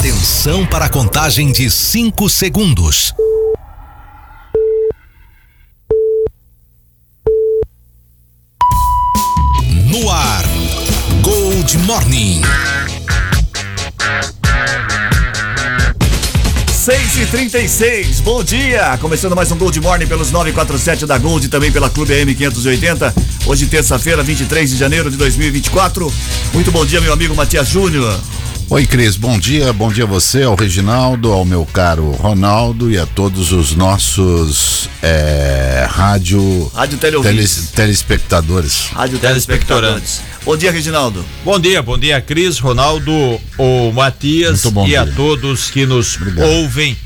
Atenção para a contagem de 5 segundos. No ar, Gold Morning. 6 e 36 bom dia! Começando mais um Gold Morning pelos 947 da Gold e também pela Clube M580. Hoje, terça-feira, 23 de janeiro de 2024. Muito bom dia, meu amigo Matias Júnior. Oi, Cris, bom dia, bom dia a você, ao Reginaldo, ao meu caro Ronaldo e a todos os nossos é, rádio, Rádio teles, telespectadores. Rádio Telespectadores. Bom dia, Reginaldo. Bom dia, bom dia, Cris, Ronaldo, o Matias Muito bom e a dia. todos que nos Obrigado. ouvem,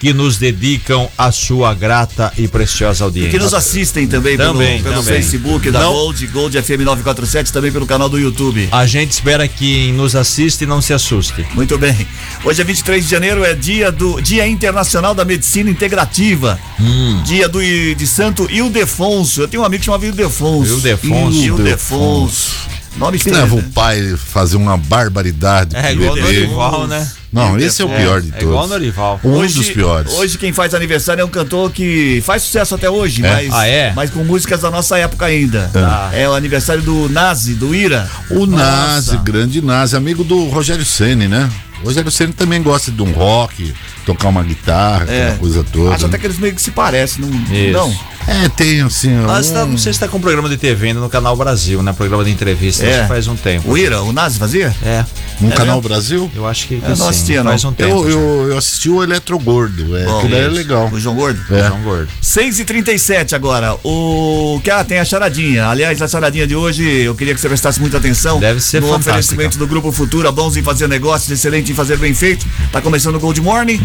que nos dedicam a sua grata e preciosa audiência. Que nos assistem também, Também, pelo, pelo também. Facebook da Não- Gold, Gold FM 947, também pelo canal do YouTube. A gente espera que quem nos assiste não se assuste. Muito bem. Hoje é 23 de janeiro, é dia do Dia Internacional da Medicina Integrativa. Hum. Dia do de Santo Ildefonso. Eu tenho um amigo chamado Ildefonso. Ildefonso. Ildefonso. Nome Que leva o pai fazer uma barbaridade É igual bebê. Né? Não, esse é o pior de É igual o todos. Norival. Um dos piores. Hoje quem faz aniversário é um cantor que faz sucesso até hoje, É? mas, Ah, é? mas com músicas da nossa época ainda. Ah. É o aniversário do Nazi, do Ira. O Nazi, Nossa. grande Nazi, amigo do Rogério Ceni, né? O Rogério Ceni também gosta de um rock, tocar uma guitarra, É. aquela coisa toda. Acho até que eles meio que se parecem, não? Isso. não? É, tem assim. Mas tá, um- não sei se está com um programa de TV ainda no Canal Brasil, né? Programa de entrevista, É. faz um tempo. O Ira, o Nazi fazia? É, no É Canal mesmo? Brasil. eu acho que, que Eu não assistia, não. faz um tempo. Eu, eu, eu assisti o Eletrogordo, é, Bom, é legal. O João Gordo? É. João Gordo. 6 e 37 agora. O que ah, tem a charadinha. Aliás, a charadinha de hoje, eu queria que você prestasse muita atenção. Deve ser No fantástica. oferecimento do Grupo Futura, bons em fazer negócios, excelente em fazer bem feito. Tá começando o Gold Morning.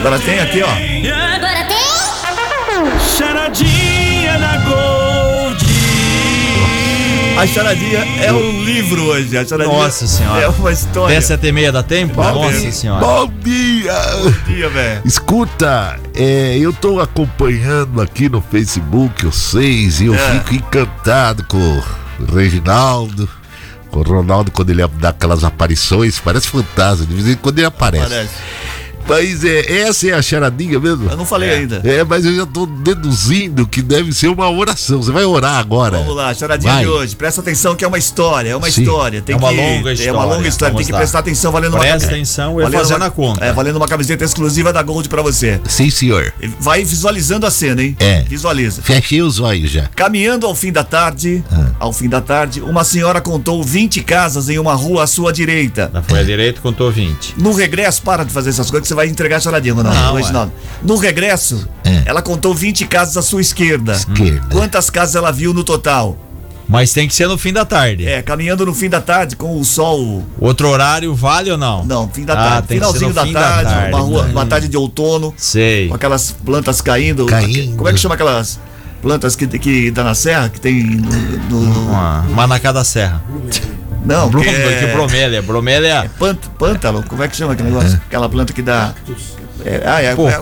Agora tem aqui, ó. Charadinha da Gold. A charadinha é um livro hoje. A charadinha Nossa senhora. É uma história. Desce até meia da tempo? Nossa senhora. Bom dia! dia, velho. Escuta, é, eu tô acompanhando aqui no Facebook vocês e eu É. fico encantado com o Reginaldo, com o Ronaldo quando ele dá aquelas aparições, parece fantasma, de vez em quando ele aparece. Parece. Mas é, essa é a charadinha mesmo? Eu não falei ainda. É, mas eu já tô deduzindo que deve ser uma oração. Você vai orar agora. Vamos lá, charadinha Vai. de hoje. Presta atenção que é uma história, é uma Sim. história. Tem É uma que- longa É uma história. longa história, Vamos tem que lá. prestar atenção valendo Presta uma atenção, eu fazendo uma- a conta. É, valendo uma camiseta exclusiva da Gold pra você. Sim, senhor. Vai visualizando a cena, hein? É. Visualiza. Fechei os olhos já. Caminhando ao fim da tarde, Ah. ao fim da tarde, uma senhora contou 20 casas em uma rua à sua direita. Na folha direita contou 20. No regresso, para de fazer essas coisas que você vai entregar a charadinha, Ronaldo. Não, Reginaldo. No regresso, É. ela contou 20 casas à sua esquerda. Esquerda. Quantas casas ela viu no total? Mas tem que ser no fim da tarde. É, caminhando no fim da tarde com o sol Outro horário vale ou não? Não, fim da Ah, tarde. tem que ser Finalzinho da fim tarde, uma, rua- Hum. uma tarde de outono, Sei. com aquelas plantas caindo. Caindo. Como é que chama aquelas plantas que, que dá na serra, que tem no. no- Uma, na cada serra. Não, Brom, que é, que bromélia. Bromélia. pânt- pântalo, como é que chama aquele negócio? Aquela planta que dá. É, ah, é, Pô, é,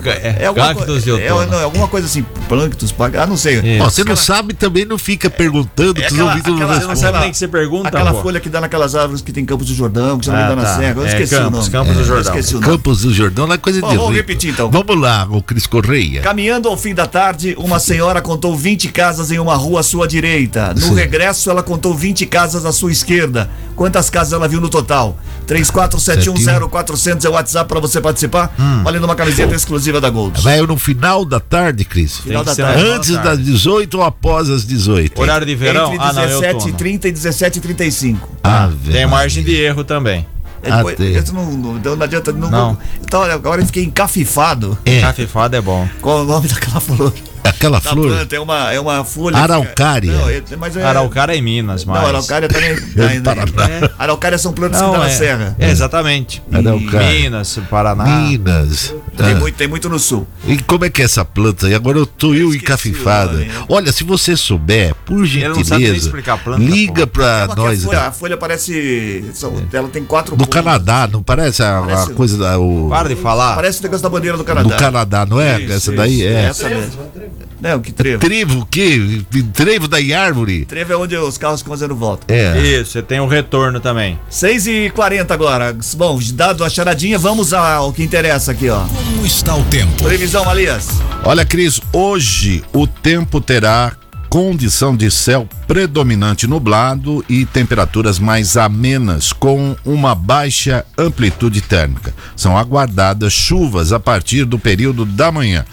é alguma, é, não, é alguma coisa assim, planctos, pag- ah, não sei. Ó, você não sabe também, não fica perguntando, É aquela- ouvidos não aquela- Você não sabe Aquela- nem que você pergunta, Aquela pô. folha que dá naquelas árvores que tem Campos do Jordão, que não me Ah, engano na tá. serra. Eu É, esqueci o Campos, nome. Campos do Jordão. esqueci o nome. Campos do Jordão não é coisa Bom, de vamos rico. repetir, então. Vamos lá, o Cris Correia. Caminhando ao fim da tarde, uma senhora contou 20 casas em uma rua à sua direita. No Sim. regresso, ela contou 20 casas à sua esquerda. Quantas casas ela viu no total? 34710400 é o WhatsApp para você participar. Hum. Valendo uma camiseta exclusiva da Gold. Vai no final da tarde, Cris? Final da tarde. Antes da tarde. das 18 ou após as 18? Horário de verão? Entre Ah, não, é 17 outono. 30 e 17 35. Ah, Tem velho. margem de erro também. Ah, Depois- tem. isso não, não, então não adianta. Não, Não. Então, agora eu fiquei encafifado. É, Cafifado é bom. Qual é o nome daquela flor? Aquela Da flor. planta, é uma, é uma folha. Araucária. Não, é, mas é, Araucária é em Minas, mas. Não, araucária também. tá ainda. Paraná. Araucária são plantas que Não, dá na é, serra. é, exatamente. Araucária. Minas, Paraná. Minas. Tem, Ah. muito, tem muito no sul. E como é que é essa planta? E agora eu tô eu o nome. Olha, se você souber, por gentileza, explicar a planta, liga pô. pra que nós. a, folha, a folha parece. Ela tem quatro. No pontas. Canadá, não parece a, a Parece- coisa da. O, Para de falar. Parece o negócio da bandeira do Canadá. do Canadá, não é? Isso, essa isso, daí é. Essa mesmo. Não, que trevo. Trevo o quê? Trevo da árvore? Trevo é onde os carros ficam fazendo volta. É. Isso, você tem o retorno também. 6 e 40 agora. Bom, dado a charadinha, vamos ao que interessa aqui, ó. Como está o tempo? Previsão, Malias. Olha, Cris, hoje o tempo terá condição de céu predominante nublado e temperaturas mais amenas, com uma baixa amplitude térmica. São aguardadas chuvas a partir do período da manhã.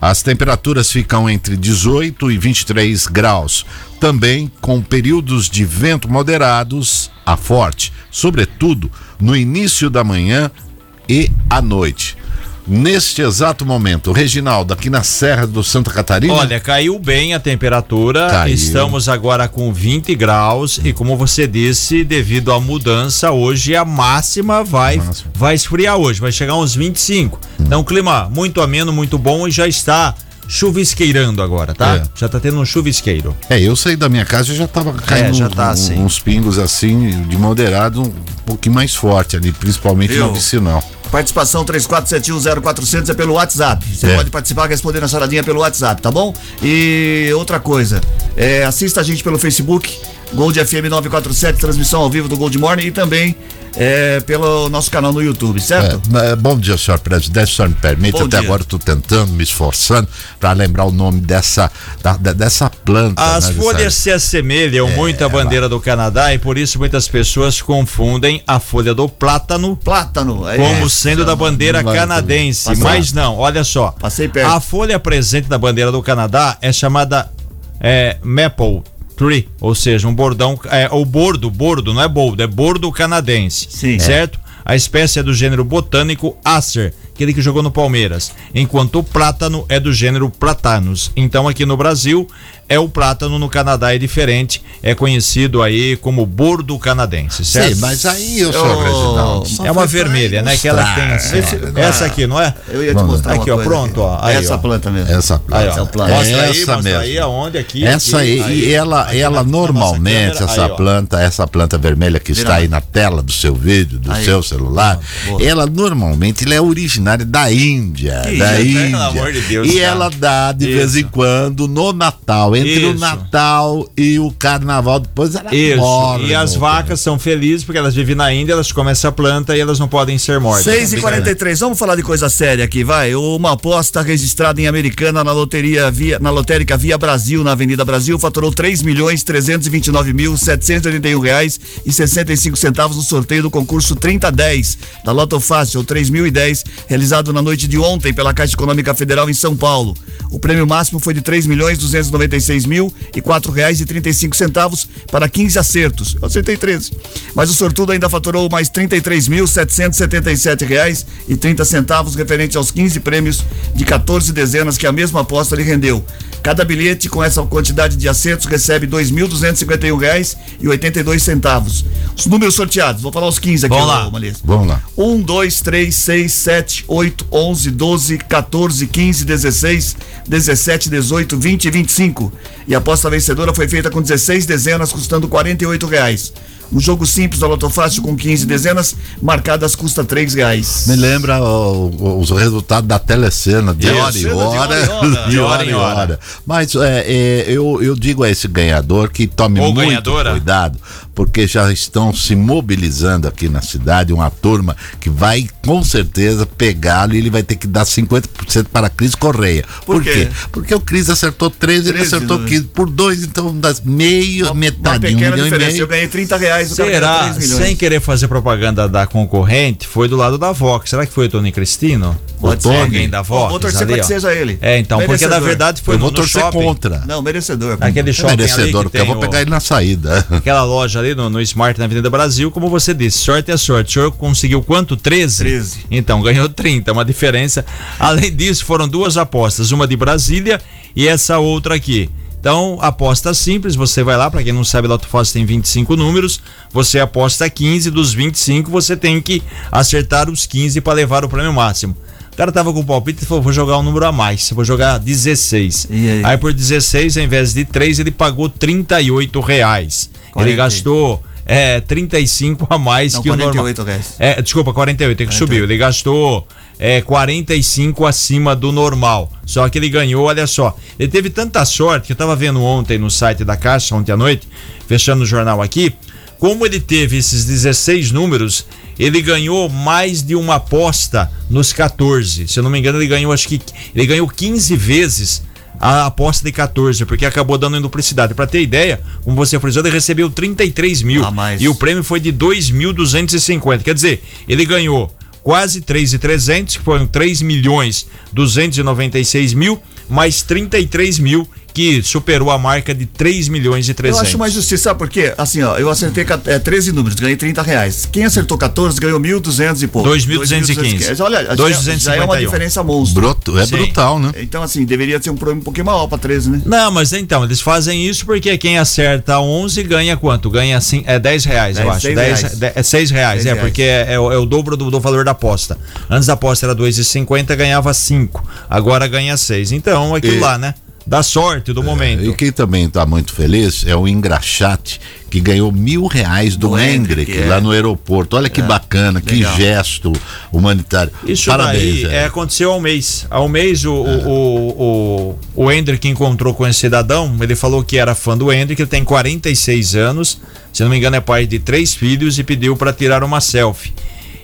As temperaturas ficam entre 18 e 23 graus, também com períodos de vento moderados a forte, sobretudo no início da manhã e à noite. Neste exato momento, Reginaldo, aqui na Serra do Santa Catarina. Olha, caiu bem a temperatura. Caiu. Estamos agora com 20 graus e como você disse, devido à mudança, hoje a máxima vai Máxima. vai esfriar hoje, vai chegar uns 25. Então, clima muito ameno, muito bom e já está chuvisqueirando agora, tá? É. Já tá tendo um chuvisqueiro. É, eu saí da minha casa e já tava caindo já uns- tá assim. uns pingos assim, de moderado, um pouquinho mais forte ali, principalmente Viu? no vicinal. Participação 34710400 é pelo WhatsApp. Você É. pode participar respondendo a charadinha pelo WhatsApp, tá bom? E outra coisa, é, assista a gente pelo Facebook, Gold FM 947, transmissão ao vivo do Gold Morning e também é, pelo nosso canal no YouTube, certo? É, é, bom dia, senhor presidente. O senhor me permite, Bom até dia. agora tô tentando, me esforçando para lembrar o nome dessa, da- dessa planta. As né, folhas se assemelham muito à bandeira do Canadá e por isso muitas pessoas confundem a folha do plátano Plátano. é como sendo da bandeira canadense, mas não, olha só. Passei perto. A folha presente na bandeira do Canadá é chamada é, maple tree, ou seja, um bordão, é, o bordo, bordo, não é boldo, é bordo canadense, Sim. certo? A espécie é do gênero botânico Acer, aquele que jogou no Palmeiras, enquanto o plátano é do gênero Platanus. Então aqui no Brasil é o plátano, no Canadá é diferente, é conhecido aí como bordo canadense, certo? Sim, mas aí, o senhor Ô, Reginaldo. só É uma vermelha, né? Que ela tem assim, ó. Essa aqui, não é? Eu ia te Vamos mostrar Aqui, uma ó, coisa pronto, ó. Aí, Essa ó. planta mesmo. Essa planta. Aí, ó. planta. Mostra aí, essa mostra mesmo. aí aonde aqui. Essa aqui, aí, e ela, Aqui ela normalmente, câmera, essa aí, planta, essa planta vermelha que está aí na tela do seu vídeo, do Aí. seu celular, Boa. ela normalmente ela é originária da Índia, Que da Índia, Índia. pelo amor de Deus, e cara. ela dá de vez em Isso. quando no Natal, entre o Isso. Natal e o Carnaval, depois ela Isso. morre. E as vacas são felizes porque elas vivem na Índia, elas comem essa planta e elas não podem ser mortas. 6 e 43 vamos falar de coisa séria aqui, vai. Uma aposta registrada em Americana na loteria via, na lotérica Via Brasil, na Avenida Brasil, faturou 3 milhões 329 mil 781 reais e 65 centavos no sorteio do concurso 3010 da Loto Fácil, ou 3010, realizado na noite de ontem pela Caixa Econômica Federal em São Paulo. O prêmio máximo foi de 3 milhões 296 mil e quatro reais e 35 centavos para 15 acertos. Eu acertei 13. Mas o sortudo ainda faturou mais 33 mil 777 reais e 30 centavos referente aos 15 prêmios de 14 dezenas que a mesma aposta lhe rendeu. Cada bilhete com essa quantidade de acertos recebe 2.251 reais e 82 centavos. Os números sorteados, vou falar os 15 aqui, Vamos lá. Vamos lá. 1, 2, 3, 6, 7, 8, 11, 12, 14, 15, 16, 17, 18, 20 e 25. E a aposta vencedora foi feita com 16 dezenas, custando 48 reais. Um jogo simples da Loto Fácil com 15 dezenas, marcadas custa 3 reais. Me lembra os resultados da telecena, de Isso. hora em hora. De hora em hora. Mas é, é, eu, eu digo a esse ganhador que tome Ou muito ganhadora. cuidado, porque já estão se mobilizando aqui na cidade uma turma que vai com certeza pegá-lo e ele vai ter que dar 50% para a Cris Correia. Por quê? Porque o Cris acertou 13, ele 13, acertou né? 15. Por dois, então, das meio, Uma metade, um pequena milhão e diferença. meio. Eu ganhei 30 reais, o Será, 3 milhões. sem querer fazer propaganda da concorrente, foi do lado da Vox. Será que foi o Tony Cristino? Pode ser. Alguém da Vox? Vou torcer ali, pra que seja ele. É, então, porque na Merecedor. verdade foi Eu no, vou no torcer shopping. contra. Não, merecedor. Aquele shopping ali Merecedor, que porque eu vou o- pegar ele na saída. Aquela loja ali no, no Smart na Avenida Brasil, como você disse, sorte é sorte. O senhor conseguiu quanto? 13? 13. Então, ganhou 30, uma diferença. Além disso, foram duas apostas, uma de Brasília e essa outra aqui. Então, aposta simples, você vai lá, para quem não sabe, Loto Fácil tem 25 números, você aposta 15, dos 25 você tem que acertar os 15 para levar o prêmio máximo. O cara tava com o palpite e falou: vou jogar um número a mais, vou jogar 16. E aí? por 16, ao invés de 3, ele pagou 38 reais. Ele 40. gastou é, 35 a mais Não, que 48 o normal. reais. É, desculpa, 48, é que subiu. Ele gastou é, 45 acima do normal. Só que ele ganhou, olha só. Ele teve tanta sorte que eu tava vendo ontem no site da Caixa, ontem à noite, fechando o jornal aqui. Como ele teve esses 16 números, ele ganhou mais de uma aposta nos 14. Se eu não me engano, ele ganhou, acho que ele ganhou 15 vezes a aposta de 14, porque acabou dando em duplicidade. Para ter ideia, como você frisou, ele recebeu 33 mil A mais. e o prêmio foi de 2.250. Quer dizer, ele ganhou quase 3.300, que foram 3 milhões 296 mil, mais 33 mil, que superou a marca de 3 milhões e 300. Eu acho mais justiça, sabe por quê? Assim, ó, eu acertei é, 13 números, ganhei 30 reais. Quem acertou 14 ganhou 1.200 e pouco. 2.215. Olha, já, é- já é uma 2.251. diferença monstro. Broto, é Sim. brutal, né? Então, assim, deveria ser um prêmio um pouquinho maior pra 13, né? Não, mas então, eles fazem isso porque quem acerta 11 ganha quanto? Ganha assim, é 10 reais, eu Dez, acho. seis 10, reais. de- é 6 reais, Seis é, reais. porque é, é o, é o dobro do, do valor da aposta. Antes da aposta era 2,50, ganhava 5. Agora ganha 6. Então, aquilo E- lá, né? Da sorte do momento. E quem também está muito feliz é o Engraxate, que ganhou mil reais do, Do Hendrick Hendrick, é. lá no aeroporto. Olha que bacana, que legal. gesto humanitário. Isso Parabéns, daí é. é, aconteceu há um mês. Há um mês o, o, o, o Hendrick encontrou com esse cidadão, ele falou que era fã do Hendrick, ele tem 46 anos, se não me engano é pai de três filhos e pediu para tirar uma selfie.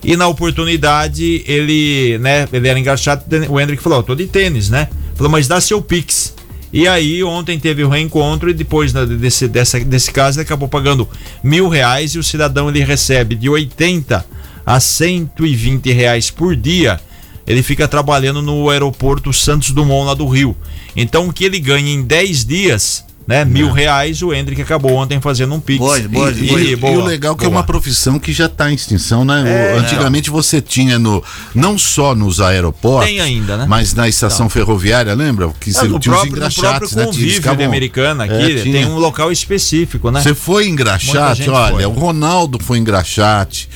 E na oportunidade ele, né, ele era engraxado, o Hendrick falou, "Ó, tô de tênis, né? Falou, mas dá seu Pix. E aí ontem teve o reencontro e depois desse, dessa, desse caso ele acabou pagando mil reais e o cidadão ele recebe de 80 a 120 reais por dia. Ele fica trabalhando no aeroporto Santos Dumont lá do Rio. Então o que ele ganha em 10 dias, né? Mil reais, o Hendrick acabou ontem fazendo um pix. Boa, boa, E, boa. e- e o legal é que é boa. uma profissão que já está em extinção, né? É, Antigamente você tinha no não só nos aeroportos, Tem ainda, né? mas na estação ferroviária, lembra? Que você tinha os próprio, no próprio engraxates, né? convívio Eles ficavam- de americana aqui, É, tem um local específico, né? Você foi engraxate, olha, foi. o Ronaldo foi engraxate.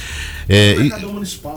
É,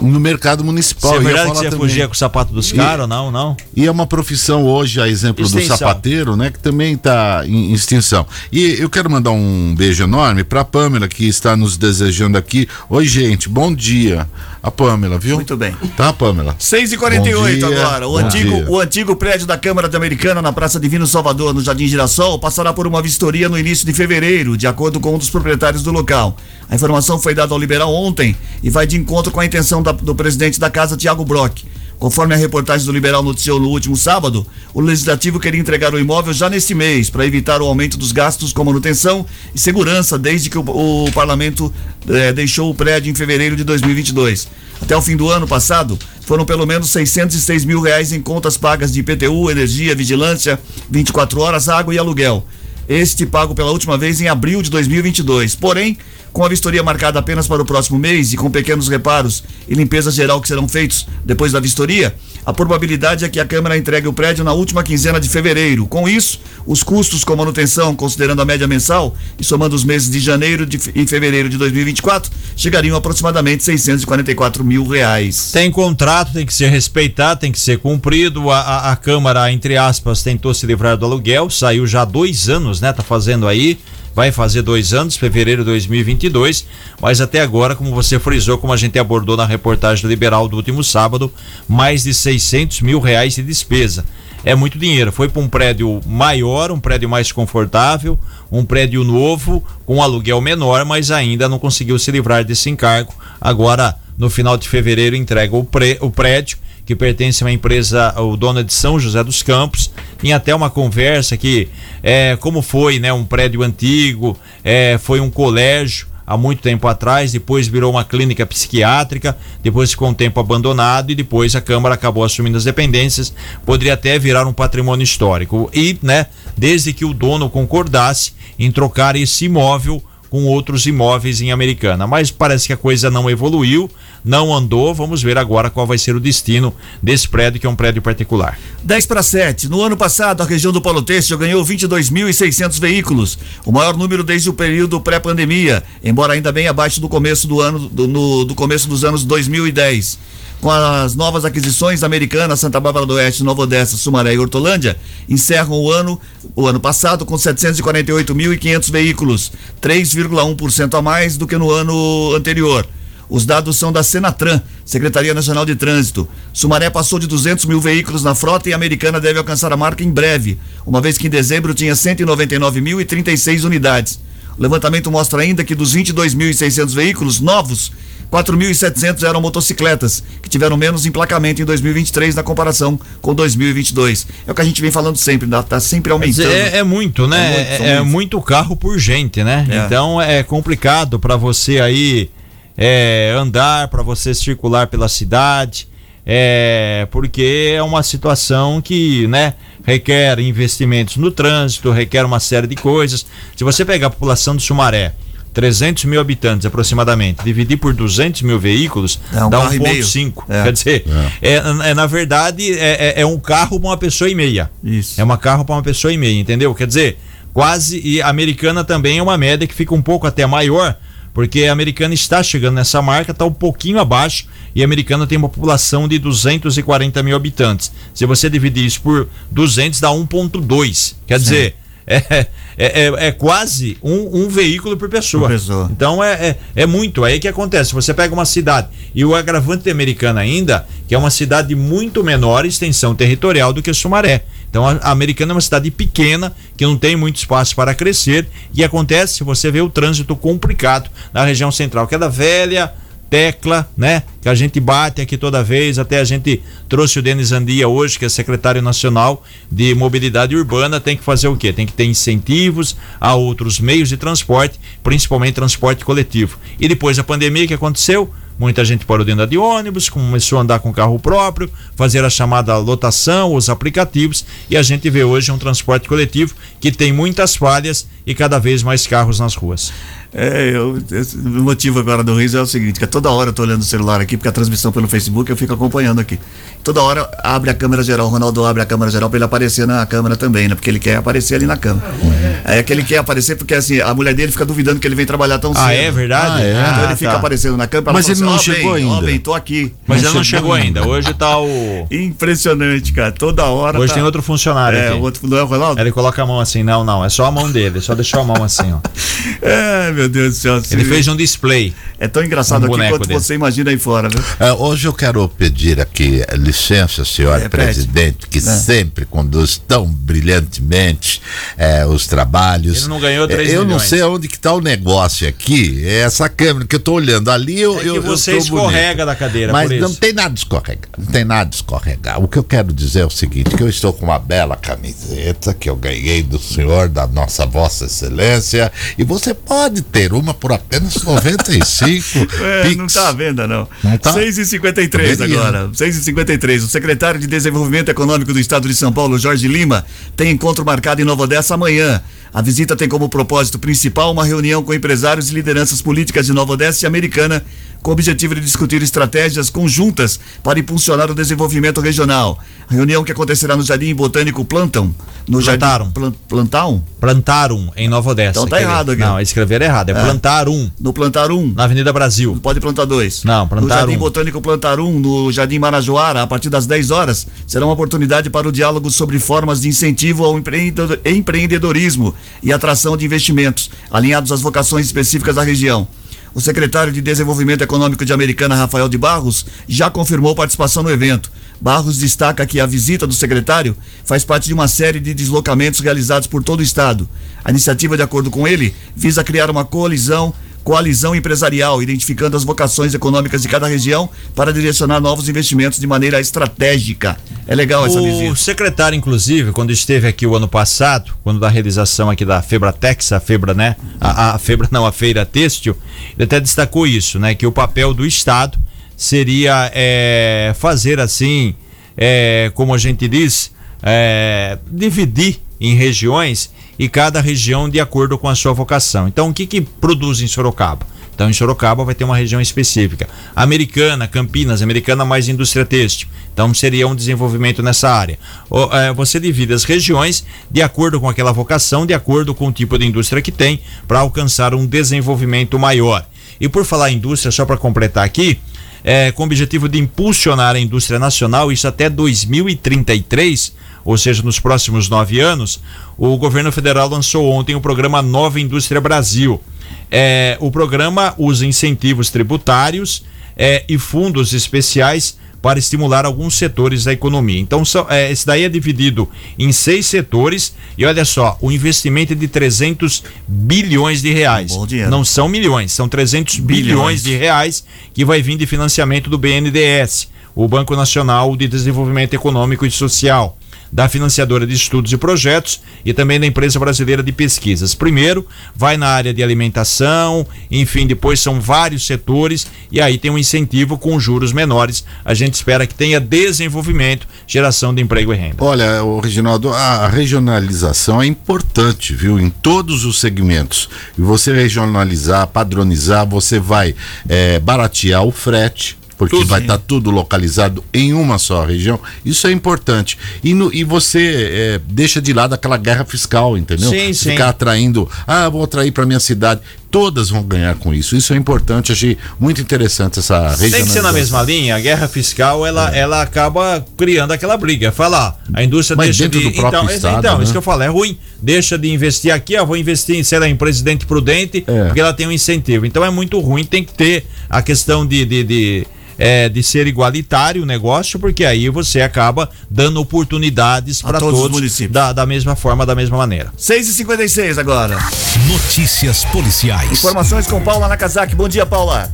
no mercado municipal. Se é eu ia verdade que falar você também. fugia com o sapato dos caras ou não? Não. E é uma profissão hoje, a exemplo do Extensão. sapateiro, né? Que também está em extinção. E eu quero mandar um beijo enorme para Pamela, que está nos desejando aqui. Oi, gente, bom dia. A Pamela, viu? Muito bem. Tá, Pamela? 6 e 48 Bom dia, agora. O bom antigo, dia. o antigo prédio da Câmara da Americana na Praça Divino Salvador, no Jardim Girassol, passará por uma vistoria no início de fevereiro, de acordo com um dos proprietários do local. A informação foi dada ao liberal ontem e vai de encontro com a intenção da- do presidente da casa, Tiago Brock. Conforme a reportagem do Liberal noticiou no último sábado, o Legislativo queria entregar o imóvel já neste mês para evitar o aumento dos gastos com manutenção e segurança desde que o, o parlamento eh, deixou o prédio em fevereiro de 2022. Até o fim do ano passado, foram pelo menos 606 mil reais em contas pagas de IPTU, energia, vigilância, 24 horas, água e aluguel. Este pago pela última vez em abril de 2022. Porém, com a vistoria marcada apenas para o próximo mês e com pequenos reparos e limpeza geral que serão feitos depois da vistoria, a probabilidade é que a Câmara entregue o prédio na última quinzena de fevereiro. Com isso, os custos com manutenção, considerando a média mensal e somando os meses de janeiro e fevereiro de 2024, chegariam a aproximadamente 644 mil reais. Tem contrato, tem que ser respeitado, tem que ser cumprido. A, a, a Câmara, entre aspas, tentou se livrar do aluguel, saiu já dois anos, né? Tá fazendo aí, vai fazer dois anos, fevereiro de 2022. Mas até agora, como você frisou, como a gente abordou na reportagem do Liberal do último sábado, mais de 600 mil reais de despesa. É muito dinheiro. Foi para um prédio maior, um prédio mais confortável, um prédio novo, com um aluguel menor, mas ainda não conseguiu se livrar desse encargo. Agora, no final de fevereiro, entrega o, pré- o prédio, que pertence a uma empresa, o dono é de São José dos Campos. Tinha até uma conversa que, é, como foi, né, um prédio antigo, é, foi um colégio há muito tempo atrás, depois virou uma clínica psiquiátrica, depois ficou um tempo abandonado e depois a Câmara acabou assumindo as dependências, poderia até virar um patrimônio histórico. E, né, desde que o dono concordasse em trocar esse imóvel com outros imóveis em Americana. Mas parece que a coisa não evoluiu, não andou. Vamos ver agora qual vai ser o destino desse prédio, que é um prédio particular. 10 para 7. No ano passado, a região do Paulo Têxtil ganhou 22.600 veículos, o maior número desde o período pré-pandemia, embora ainda bem abaixo do começo do ano do, no- do começo dos anos 2010. Com as novas aquisições americanas, Santa Bárbara do Oeste, Nova Odessa, Sumaré e Hortolândia, encerram o ano, o ano passado com 748.500 veículos, 3,1% a mais do que no ano anterior. Os dados são da Senatran, Secretaria Nacional de Trânsito. Sumaré passou de 200 mil veículos na frota e a Americana deve alcançar a marca em breve, uma vez que em dezembro tinha 199.036 unidades. O levantamento mostra ainda que dos 22.600 veículos novos, 4.700 eram motocicletas, que tiveram menos emplacamento em 2023 na comparação com 2022. É o que a gente vem falando sempre, está sempre aumentando. É, é muito, né? É muito, é, é muito, carro por gente, né? É. Então é complicado para você aí é, andar, para você circular pela cidade, é, porque é uma situação que, né, requer investimentos no trânsito, requer uma série de coisas. Se você pegar a população de Sumaré, 300 mil habitantes aproximadamente, dividir por 200 mil veículos, é um dá 1,5. É. Quer dizer, é. é, é na verdade, é, é, é um carro para uma pessoa e meia. Isso. É uma carro para uma pessoa e meia, entendeu? Quer dizer, quase. E a americana também é uma média que fica um pouco até maior porque a americana está chegando nessa marca, está um pouquinho abaixo, e a americana tem uma população de 240 mil habitantes. Se você dividir isso por 200, dá 1,2. Quer Sim. dizer, é, é, é, é, quase um, um, veículo por pessoa. Por pessoa. Então é, é, é, muito. Aí que acontece? Você pega uma cidade, e o agravante americana ainda, que é uma cidade de muito menor extensão territorial do que Sumaré. Então a, a Americana é uma cidade pequena que não tem muito espaço para crescer e acontece, você vê o trânsito complicado na região central, que é da velha tecla, né? Que a gente bate aqui toda vez, até a gente trouxe o Denis Andia hoje, que é secretário nacional de mobilidade urbana, tem que fazer o quê? Tem que ter incentivos a outros meios de transporte, principalmente transporte coletivo. E depois da pandemia, que aconteceu? Muita gente parou de andar de ônibus, começou a andar com carro próprio, fazer a chamada lotação, os aplicativos, e a gente vê hoje um transporte coletivo que tem muitas falhas e cada vez mais carros nas ruas. É, eu, o motivo agora do riso é o seguinte, que toda hora eu tô olhando o celular aqui, porque a transmissão pelo Facebook eu fico acompanhando aqui. Toda hora abre a câmera geral, o Ronaldo abre a câmera geral para ele aparecer na câmera também, né? Porque ele quer aparecer ali na câmera. É, é que ele quer aparecer porque assim, a mulher dele fica duvidando que ele vem trabalhar tão cedo. Ah, é verdade? Ah, é. Então ele fica ah, tá. aparecendo na câmera. Mas ele assim, não chegou bem, ainda. Ó, bem, tô aqui. Mas não ele não chegou ainda. Hoje tá o. Impressionante, cara. Toda hora. Hoje tá... tem outro funcionário. É, aqui. o outro não é o Ronaldo? Ele coloca a mão assim, não, não. É só a mão dele. Só deixou a mão assim, ó. É, meu Deus do céu. Ele fez um display. É tão engraçado um aqui quanto dele. você imagina aí fora, né? É, hoje eu quero pedir aqui licença, senhor é, presidente, que é. sempre conduz tão brilhantemente é, os trabalhos. Ele não ganhou 3 é, Eu milhões. não sei onde que está o negócio aqui. É essa câmera que eu estou olhando ali, eu, é que eu, você eu escorrega bonito. da cadeira, Mas não tem nada de escorregar. Não tem nada de escorregar. O que eu quero dizer é o seguinte: que eu estou com uma bela camiseta que eu ganhei do senhor, da nossa Vossa Excelência, e você pode ter uma por apenas 95. é, não está à venda, não. Não tá? 6h53 agora. 6h53. O secretário de Desenvolvimento Econômico do Estado de São Paulo, Jorge Lima, tem encontro marcado em Nova Odessa amanhã. A visita tem como propósito principal uma reunião com empresários e lideranças políticas de Nova Odessa e Americana com o objetivo de discutir estratégias conjuntas para impulsionar o desenvolvimento regional. A reunião que acontecerá no Jardim Botânico Plantam, no plantaram. Jardim Plan, Plantaram? Plantaram em Nova Odessa. Então tá errado aqui. Não, escrever errado, é, é. Plantarum. No Plantarum. Na Avenida Brasil. Não pode plantar dois. Não, Plantarum. No Jardim Botânico Plantarum, no Jardim Marajoara, a partir das 10 horas, será uma oportunidade para o diálogo sobre formas de incentivo ao empreendedorismo e atração de investimentos, alinhados às vocações específicas da região. O secretário de Desenvolvimento Econômico de Americana, Rafael de Barros, já confirmou participação no evento. Barros destaca que a visita do secretário faz parte de uma série de deslocamentos realizados por todo o estado. A iniciativa, de acordo com ele, visa criar uma coalizão coalizão empresarial, identificando as vocações econômicas de cada região para direcionar novos investimentos de maneira estratégica. É legal essa o visita. O secretário, inclusive, quando esteve aqui o ano passado, quando da realização aqui da Febratex, a Febra, né? A, a Febra não, a Feira Têxtil, ele até destacou isso, né? Que o papel do Estado seria é, fazer assim, é, como a gente diz, é, dividir em regiões e cada região de acordo com a sua vocação. Então, o que, que produz em Sorocaba? Então, em Sorocaba vai ter uma região específica. Americana, Campinas, Americana mais indústria têxtil. Então, seria um desenvolvimento nessa área. É, você divide as regiões de acordo com aquela vocação, de acordo com o tipo de indústria que tem, para alcançar um desenvolvimento maior. E por falar em indústria, só para completar aqui, é, com o objetivo de impulsionar a indústria nacional, isso até 2033, ou seja, nos próximos nove anos, o governo federal lançou ontem o programa Nova Indústria Brasil. É, o programa usa incentivos tributários é, e fundos especiais para estimular alguns setores da economia. Então, só, é, esse daí é dividido em seis setores e olha só, o investimento é de 300 bilhões de reais. Bom dinheiro. Não são milhões, são 300 bilhões. Bilhões. de reais que vai vir de financiamento do BNDES, o Banco Nacional de Desenvolvimento Econômico e Social da financiadora de estudos e projetos e também da empresa brasileira de pesquisas. Primeiro, vai na área de alimentação, enfim, depois são vários setores e aí tem um incentivo com juros menores. A gente espera que tenha desenvolvimento, geração de emprego e renda. Olha, o Reginaldo, a regionalização é importante, viu? Em todos os segmentos. E você regionalizar, padronizar, você vai eh, baratear o frete. Porque Tudo, vai estar tudo localizado em uma só região. Isso é importante. E, no- e você eh, deixa de lado aquela guerra fiscal, entendeu? Sim, sim. Ficar atraindo, ah, vou atrair para minha cidade. Todas vão ganhar com isso. Isso é importante. Achei muito interessante essa regionalização. Tem que ser na mesma linha, a guerra fiscal ela, ela acaba criando aquela briga. Falar, a indústria Mas deixa dentro de. do próprio então, estado, então né? isso que eu falo, é ruim. Deixa de investir aqui, ó, vou investir em, sei lá, em presidente prudente, É. porque ela tem um incentivo. Então é muito ruim, tem que ter a questão de. de, de é, de ser igualitário o negócio, porque aí você acaba dando oportunidades para todos os todos, municípios. da, da mesma forma, da mesma maneira. 6 e 56 agora. Notícias policiais. Informações com Paula Nakazaki. Bom dia, Paula.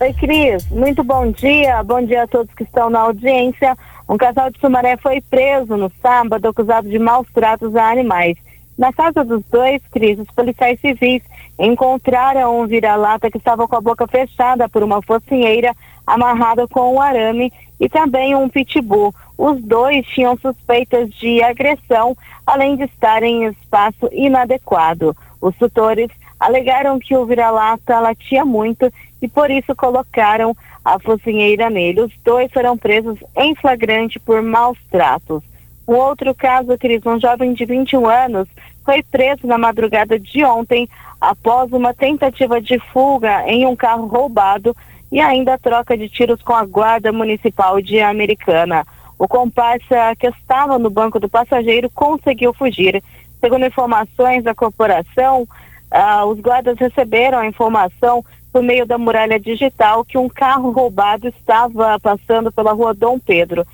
Oi, Cris. Muito bom dia. Bom dia a todos que estão na audiência. Um casal de Sumaré foi preso no sábado acusado de maus tratos a animais. Na casa dos dois, Cris, os policiais civis encontraram um vira-lata que estava com a boca fechada por uma focinheira amarrada com um arame e também um pitbull. Os dois tinham suspeitas de agressão, além de estarem em espaço inadequado. Os tutores alegaram que o vira-lata latia muito e por isso colocaram a focinheira nele. Os dois foram presos em flagrante por maus tratos. Um outro caso, Cris, um jovem de 21 anos foi preso na madrugada de ontem após uma tentativa de fuga em um carro roubado e ainda troca de tiros com a guarda municipal de Americana. O comparsa que estava no banco do passageiro conseguiu fugir. Segundo informações da corporação, ah, os guardas receberam a informação por meio da muralha digital que um carro roubado estava passando pela rua Dom Pedro.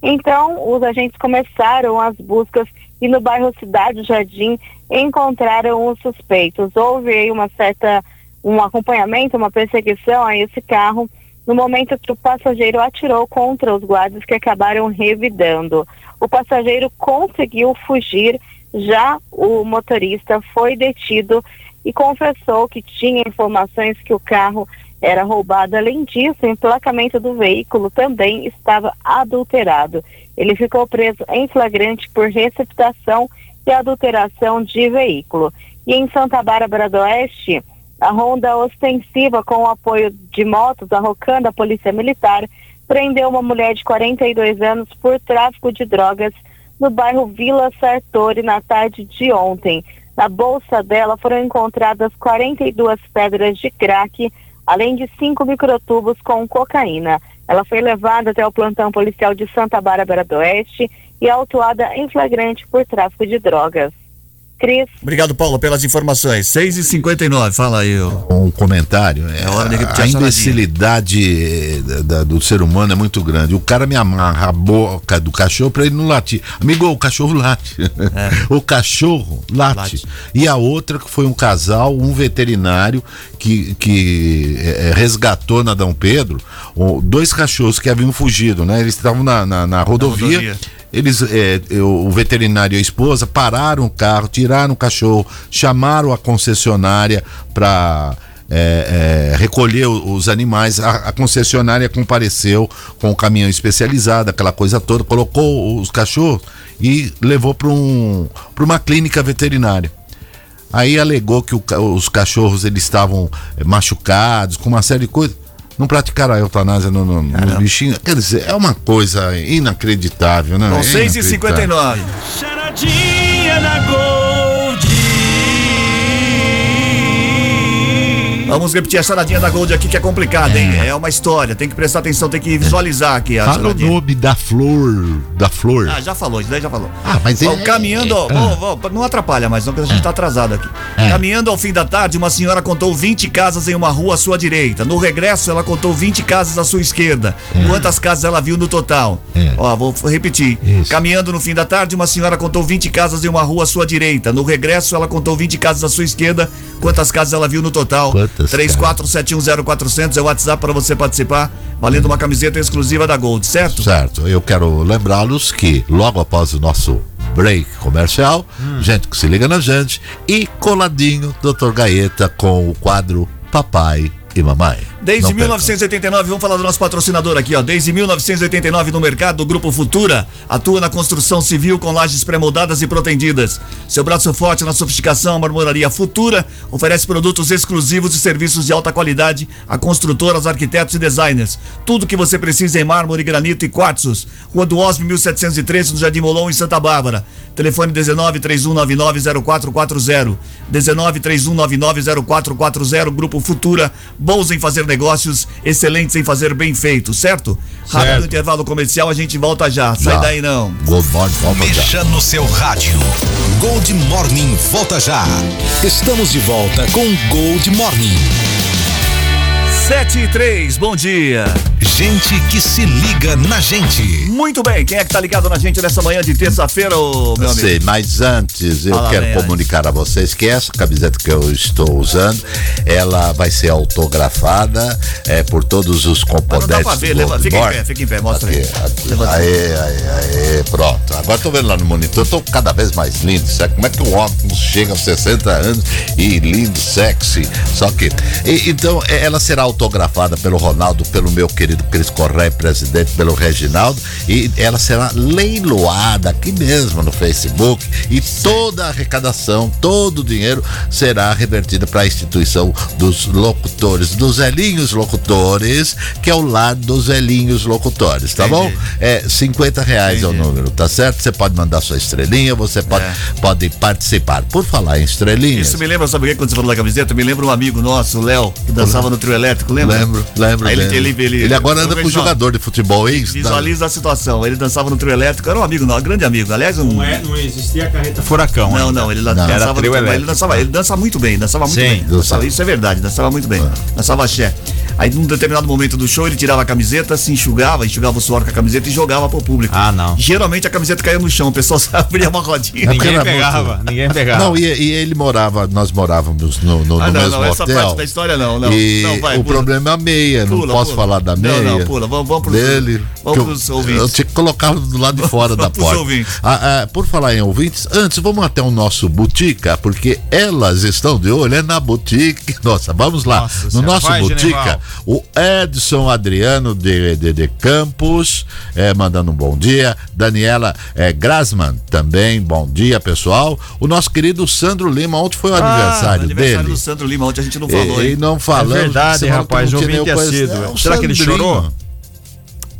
Então, os agentes começaram as buscas e no bairro Cidade Jardim encontraram os suspeitos. Houve aí uma certa um acompanhamento, uma perseguição a esse carro no momento que o passageiro atirou contra os guardas que acabaram revidando. O passageiro conseguiu fugir, já o motorista foi detido e confessou que tinha informações que o carro era roubado. Além disso, o emplacamento do veículo também estava adulterado. Ele ficou preso em flagrante por receptação e adulteração de veículo. E em Santa Bárbara do Oeste, a ronda ostensiva com o apoio de motos da da Polícia Militar prendeu uma mulher de 42 anos por tráfico de drogas no bairro Vila Sartori na tarde de ontem. Na bolsa dela foram encontradas 42 pedras de crack, além de cinco microtubos com cocaína. Ela foi levada até o plantão policial de Santa Bárbara do Oeste e autuada em flagrante por tráfico de drogas. Cris. Obrigado, Paula, pelas informações. 6 e 59 fala aí. um comentário. É, hora de a imbecilidade eh, da- da- do ser humano é muito grande. O cara me amarra a boca do cachorro pra ele não latir. Amigo, o cachorro late. o cachorro late. Late. E a outra que foi um casal, um veterinário que, que eh, resgatou na Dom Pedro dois cachorros que haviam fugido, né? Eles estavam na, na, na rodovia. rodovia. Eles, é, eu- o veterinário e a esposa pararam o carro, tiraram o cachorro, chamaram a concessionária para recolher o- os animais. A, a concessionária compareceu com o caminhão especializado, aquela coisa toda, colocou os cachorros e levou para um, uma clínica veterinária. Aí alegou que o os cachorros eles estavam eh, machucados, com uma série de coisas. Não praticaram a eutanásia no, no, nos bichinhos. Quer dizer, é uma coisa inacreditável, né? Bom, É 6 e inacreditável. 59 Charadinha Gold. Vamos repetir a charadinha da Gold aqui que é complicada, hein? É uma história, tem que prestar atenção, tem que visualizar aqui a Fala o charadinha. nome da flor. Da flor. Ah, já falou, isso daí já falou. Ah, mas Ó, é- caminhando, é- ó, ó, não atrapalha mais, não, que a gente tá atrasado aqui. É. Caminhando ao fim da tarde, uma senhora contou 20 casas em uma rua à sua direita. No regresso, ela contou 20 casas à sua esquerda. Quantas casas ela viu no total? É. Ó, vou repetir. Isso. Caminhando no fim da tarde, uma senhora contou 20 casas em uma rua à sua direita. No regresso, ela contou 20 casas à sua esquerda. Quantas casas ela viu no total? Quantas 34710400 é o WhatsApp para você participar, valendo uma camiseta exclusiva da Gold, certo? Certo, eu quero lembrá-los que logo após o nosso break comercial, Hum. gente que se liga na gente, e coladinho, Dr. Gaeta com o quadro Papai e Mamãe. Desde Não percam. 1989, vamos falar do nosso patrocinador aqui, ó. Desde 1989 no mercado, o Grupo Futura atua na construção civil com lajes pré-moldadas e protendidas. Seu braço forte na sofisticação, a Marmoraria Futura oferece produtos exclusivos e serviços de alta qualidade a construtoras, arquitetos e designers. Tudo que você precisa em mármore, granito e quartzos. Rua do Osmo, 1713, no Jardim Molon, em Santa Bárbara. Telefone 19 3199 0440. 19 3199 0440. Grupo Futura, bons em fazer negócios, excelentes em fazer bem feito, certo? Rápido Certo. intervalo comercial, a gente volta já. Sai Já. daí não. Good morning, já. Mexa no seu rádio. Gold Morning volta já. Estamos de volta com Gold Morning. 7 e 3, bom dia. Gente que se liga na gente. Muito bem, quem é que tá ligado na gente nessa manhã de terça-feira, ô, meu amigo? Sei, mas antes eu Fala quero bem, comunicar a vocês que essa camiseta que eu estou usando, ela vai ser autografada é, por todos os Mas não componentes. dá pra ver, do leva, fica em pé, fica em pé, mostra Aqui, aí. Aê, aê, aê, pronto. Agora tô vendo lá no monitor, tô cada vez mais lindo. Sabe como é que um homem chega aos 60 anos e lindo, sexy? Só que. e- então, é, ela será autografada pelo Ronaldo, pelo meu querido Cris Correia, presidente, pelo Reginaldo, e ela será leiloada aqui mesmo no Facebook. E toda a arrecadação, todo o dinheiro será revertido para a instituição dos locutores, dos velhinhos locutores, que é o lar dos velhinhos locutores, tá bom? Entendi. É 50 reais é o Entendi. número, tá certo? Você pode mandar sua estrelinha, você pode, É. pode participar. Por falar em estrelinhas. Isso me lembra, sabe o que quando você falou da camiseta? Me lembra um amigo nosso, o Léo, que dançava no trio elétrico, lembra? Lembro, lembro. Aí ele, ele, ele, Ele agora anda com jogador de futebol, hein? Visualiza a situação. Ele dançava no trio elétrico, era um amigo, não, um grande amigo. Aliás, um. Não, é, não existia a carreta furacão. Não, ainda. não, ele Não. dançava trio mas ele elétrico. dançava, ele dança muito bem, dançava muito Sim, bem. dançava. Dançava, isso é verdade, dançava muito bem. Dançava axé. Aí num determinado momento do show ele tirava a camiseta, se enxugava, enxugava o suor com a camiseta e jogava pro público. Ah, não. Geralmente a camiseta caía no chão, o pessoal abria uma rodinha. É Ninguém pegava, muito- ninguém pegava. Não, e, e ele morava, nós morávamos no, no, Ah, no não, mesmo não, essa hotel. parte da história não, não. E Não, vai, o. problema é a meia, não Pula, posso pula. falar da Não, meia. não, pula, vamos- vamos pros- dele. vamos pros eu, ouvintes. eu tinha que colocar do lado de fora da porta. Ah, ah, por falar em ouvintes, antes vamos até o nosso Botica, porque elas estão de olho, é na Boutique. Nossa, vamos lá. Nossa no Senhora. nosso Vai, Botica, o Edson Adriano de, de, de Campos, é, mandando um bom dia. Daniela é, Grasman também, bom dia, pessoal. O nosso querido Sandro Lima, ontem foi o aniversário, Ah, aniversário dele. do Sandro Lima, ontem a gente não falou, E, e não falamos. É verdade, que rapaz, tinha ouvinte coisa- assíduo. É, o Será que ele chorou?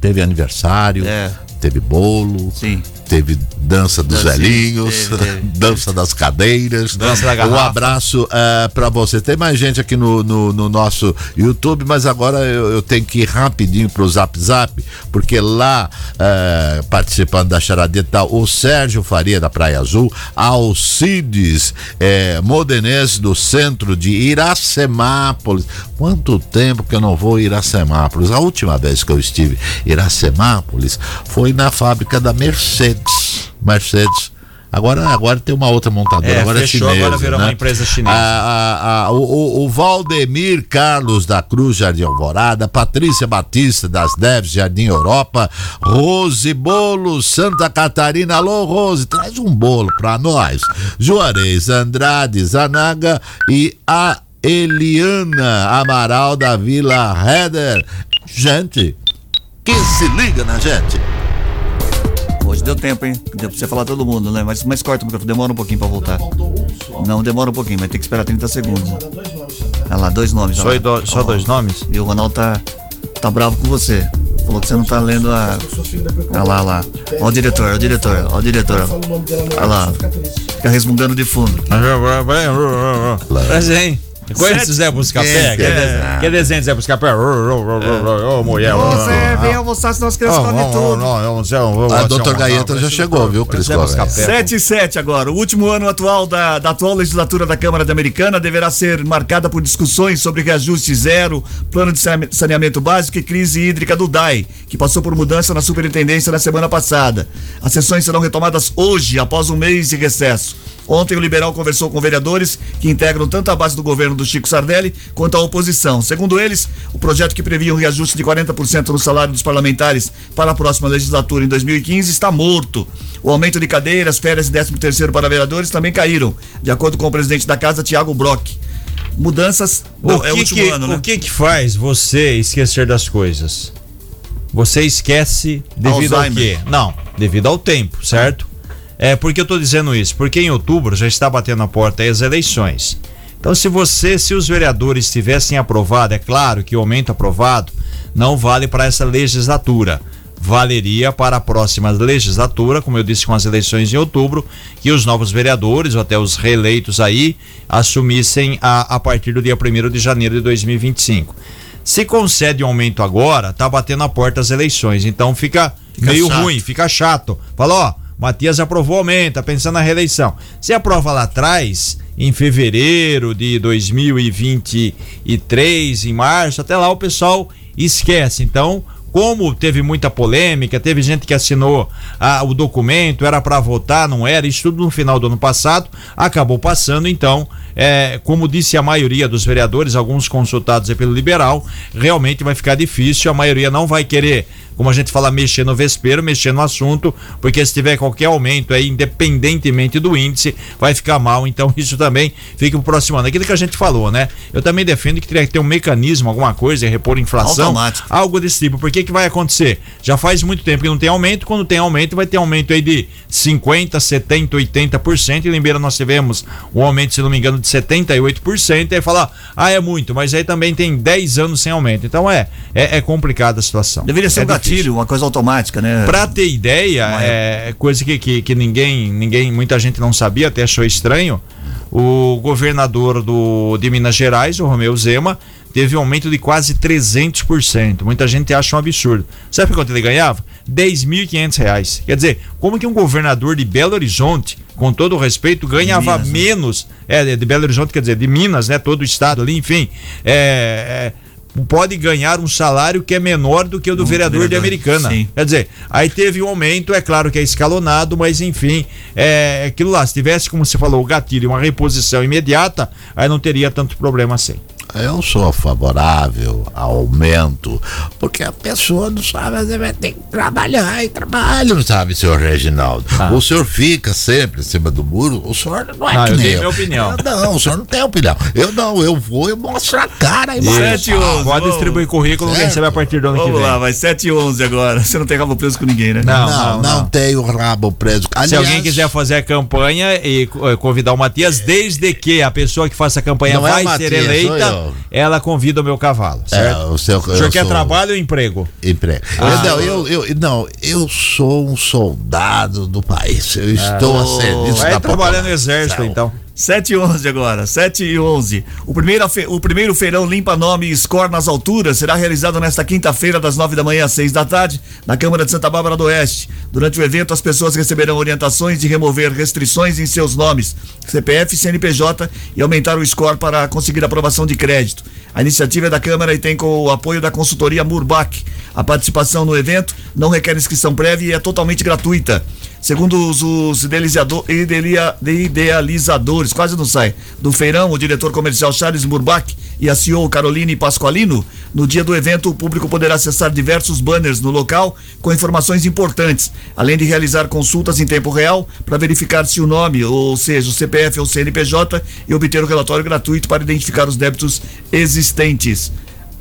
Teve aniversário, É. teve bolo, Sim. Teve dança dos Dancinha, velhinhos, teve, teve. dança das cadeiras. Dança da Um garrafa. abraço eh, pra você. Tem mais gente aqui no, no, no nosso YouTube, mas agora eu, eu tenho que ir rapidinho pro Zap Zap, porque lá eh, participando da charadinha tá o Sérgio Faria da Praia Azul, Alcides Modenese do centro de Iracemápolis. Quanto tempo que eu não vou a Iracemápolis? A última vez que eu estive em Iracemápolis foi na fábrica da Mercedes. Mercedes. Agora, agora tem uma outra montadora, É, agora fechou, é chinesa. agora virou né? uma empresa chinesa. A- a- a- o, o- o Valdemir Carlos da Cruz Jardim Alvorada, Patrícia Batista das Neves Jardim Europa, Rose Bolo Santa Catarina, alô Rose, traz um bolo pra nós. Juarez Andrade Zanaga e a Eliana Amaral da Vila Heder. Gente, que se liga na gente. Hoje deu tempo, hein? Deu pra você falar todo mundo, né? Mas, mas corta o microfone, demora um pouquinho pra voltar. Não, demora um pouquinho, vai ter que esperar 30 segundos. Olha lá, dois nomes. Só, lá. do- só Ó, dois nomes? E o Ronaldo tá, tá bravo com você. Falou que você não tá lendo a. Olha lá, olha lá. Olha o diretor, olha o diretor, olha o diretor. Olha lá. Fica resmungando de fundo. Mas, hein? Conhece o Zé Buscapé? É, Quer, desenho, quer desenho de Zé Buscapé? Ô, mulher. Ô, Zé, vem almoçar, senão as crianças comem tudo. A doutor Gaeta já chegou, viu, Cris Zé Correia? Buscapé. 7 e 7 agora. O último ano atual da, da atual legislatura da Câmara da Americana deverá ser marcada por discussões sobre reajuste zero, plano de sane- saneamento básico e crise hídrica do DAI, que passou por mudança na superintendência na semana passada. As sessões serão retomadas hoje, após um mês de recesso. Ontem o liberal conversou com vereadores que integram tanto a base do governo do Chico Sardelli quanto a oposição. Segundo eles, o projeto que previa um reajuste de 40% no salário dos parlamentares para a próxima legislatura em 2015 está morto. O aumento de cadeiras, férias e 13 terceiro para vereadores também caíram, de acordo com o presidente da casa, Tiago Brock. Mudanças, O bom, que, é o último que, ano, né? o que que faz você esquecer das coisas? Você esquece devido Alzheimer. ao quê? Não, devido ao tempo, certo? É, por que eu estou dizendo isso? Porque em outubro já está batendo a porta aí as eleições. Então, se você, se os vereadores tivessem aprovado, é claro que o aumento aprovado não vale para essa legislatura. Valeria para a próxima legislatura, como eu disse com as eleições em outubro, que os novos vereadores, ou até os reeleitos aí, assumissem a, a partir do dia 1 de janeiro de 2025. Se concede um aumento agora, tá batendo a porta as eleições. Então fica, meio chato. ruim, fica chato. Fala, ó, Matias aprovou aumento, tá pensando na reeleição. Se aprova lá atrás, em fevereiro de 2023, em março, até lá o pessoal esquece. Então, como teve muita polêmica, teve gente que assinou ah, o documento, era para votar, não era, isso tudo no final do ano passado, acabou passando, então, é, como disse a maioria dos vereadores, alguns consultados pelo liberal, realmente vai ficar difícil, a maioria não vai querer, como a gente fala, mexer no vespeiro, mexer no assunto, porque se tiver qualquer aumento aí, independentemente do índice, vai ficar mal, então isso também fica pro próximo ano. Aquilo que a gente falou, né? Eu também defendo que teria que ter um mecanismo, alguma coisa, repor inflação, Automático. algo desse tipo. Porque que vai acontecer? Já faz muito tempo que não tem aumento, quando tem aumento, vai ter aumento aí de 50, 70, 80%. E lembra, nós tivemos um aumento, se não me engano, de 78%. Aí falar, ah, é muito, mas aí também tem 10 anos sem aumento. Então é, é, é complicada a situação. Deveria ser é um difícil. Gatilho, uma coisa automática, né? Pra ter ideia, é coisa que, que, que ninguém, ninguém, muita gente não sabia, até achou estranho. O governador do, de Minas Gerais, o Romeu Zema, teve um aumento de quase 300%. Muita gente acha um absurdo. Sabe quanto ele ganhava? 10.500 reais. Quer dizer, como que um governador de Belo Horizonte, com todo o respeito, ganhava Minas, né? menos, é, de Belo Horizonte, quer dizer, de Minas, né, todo o estado ali, enfim, é, é, pode ganhar um salário que é menor do que o do Um vereador, de vereador, Americana. sim. Quer dizer, aí teve um aumento, é claro que é escalonado, mas enfim, é aquilo lá. Se tivesse, como você falou, o gatilho, uma reposição imediata, aí não teria tanto problema assim. Eu sou favorável ao aumento, porque a pessoa não sabe, vezes vai ter que trabalhar e trabalha, não sabe, senhor Reginaldo. O senhor fica sempre em cima do muro, o senhor não é Ah, que eu nem eu. minha opinião. Eu não, o senhor não tem opinião. Eu não, eu vou, eu mostro a cara e. Sete e onze, Pode vamos. distribuir currículo, quem Certo. sabe a partir do ano que Vamos vem. lá, vai 7 e 11 agora. Você não tem rabo preso com ninguém, né? Não, Não, não, não. tenho rabo preso. Se Aliás, alguém quiser fazer a campanha e eh, convidar o Matias, desde que a pessoa que faça a campanha Não é vai ser Matias, sou eleita, eu. Ela convida o meu cavalo, É, certo? o seu, o senhor quer sou- trabalho ou emprego? Emprego. Ah, eu, não, eu, eu, não, eu sou um soldado do país. Eu estou a serviço Vai da trabalhar no população. exército, então. 7 e 11 agora, 7 e 11. O primeiro, o primeiro feirão Limpa Nome e Score nas Alturas será realizado nesta quinta-feira, das 9 da manhã às 6 da tarde, na Câmara de Santa Bárbara do Oeste. Durante o evento, as pessoas receberão orientações de remover restrições em seus nomes, CPF e CNPJ, e aumentar o score para conseguir aprovação de crédito. A iniciativa é da Câmara e tem com o apoio da consultoria Murbach. A participação no evento não requer inscrição prévia e é totalmente gratuita. Segundo os, os idealizadores, quase não sai, do feirão, o diretor comercial Charles Murbach e a CEO Caroline Pasqualino, no dia do evento o público poderá acessar diversos banners no local com informações importantes, além de realizar consultas em tempo real para verificar se o nome, ou seja, o CPF ou CNPJ, e obter o relatório gratuito para identificar os débitos existentes.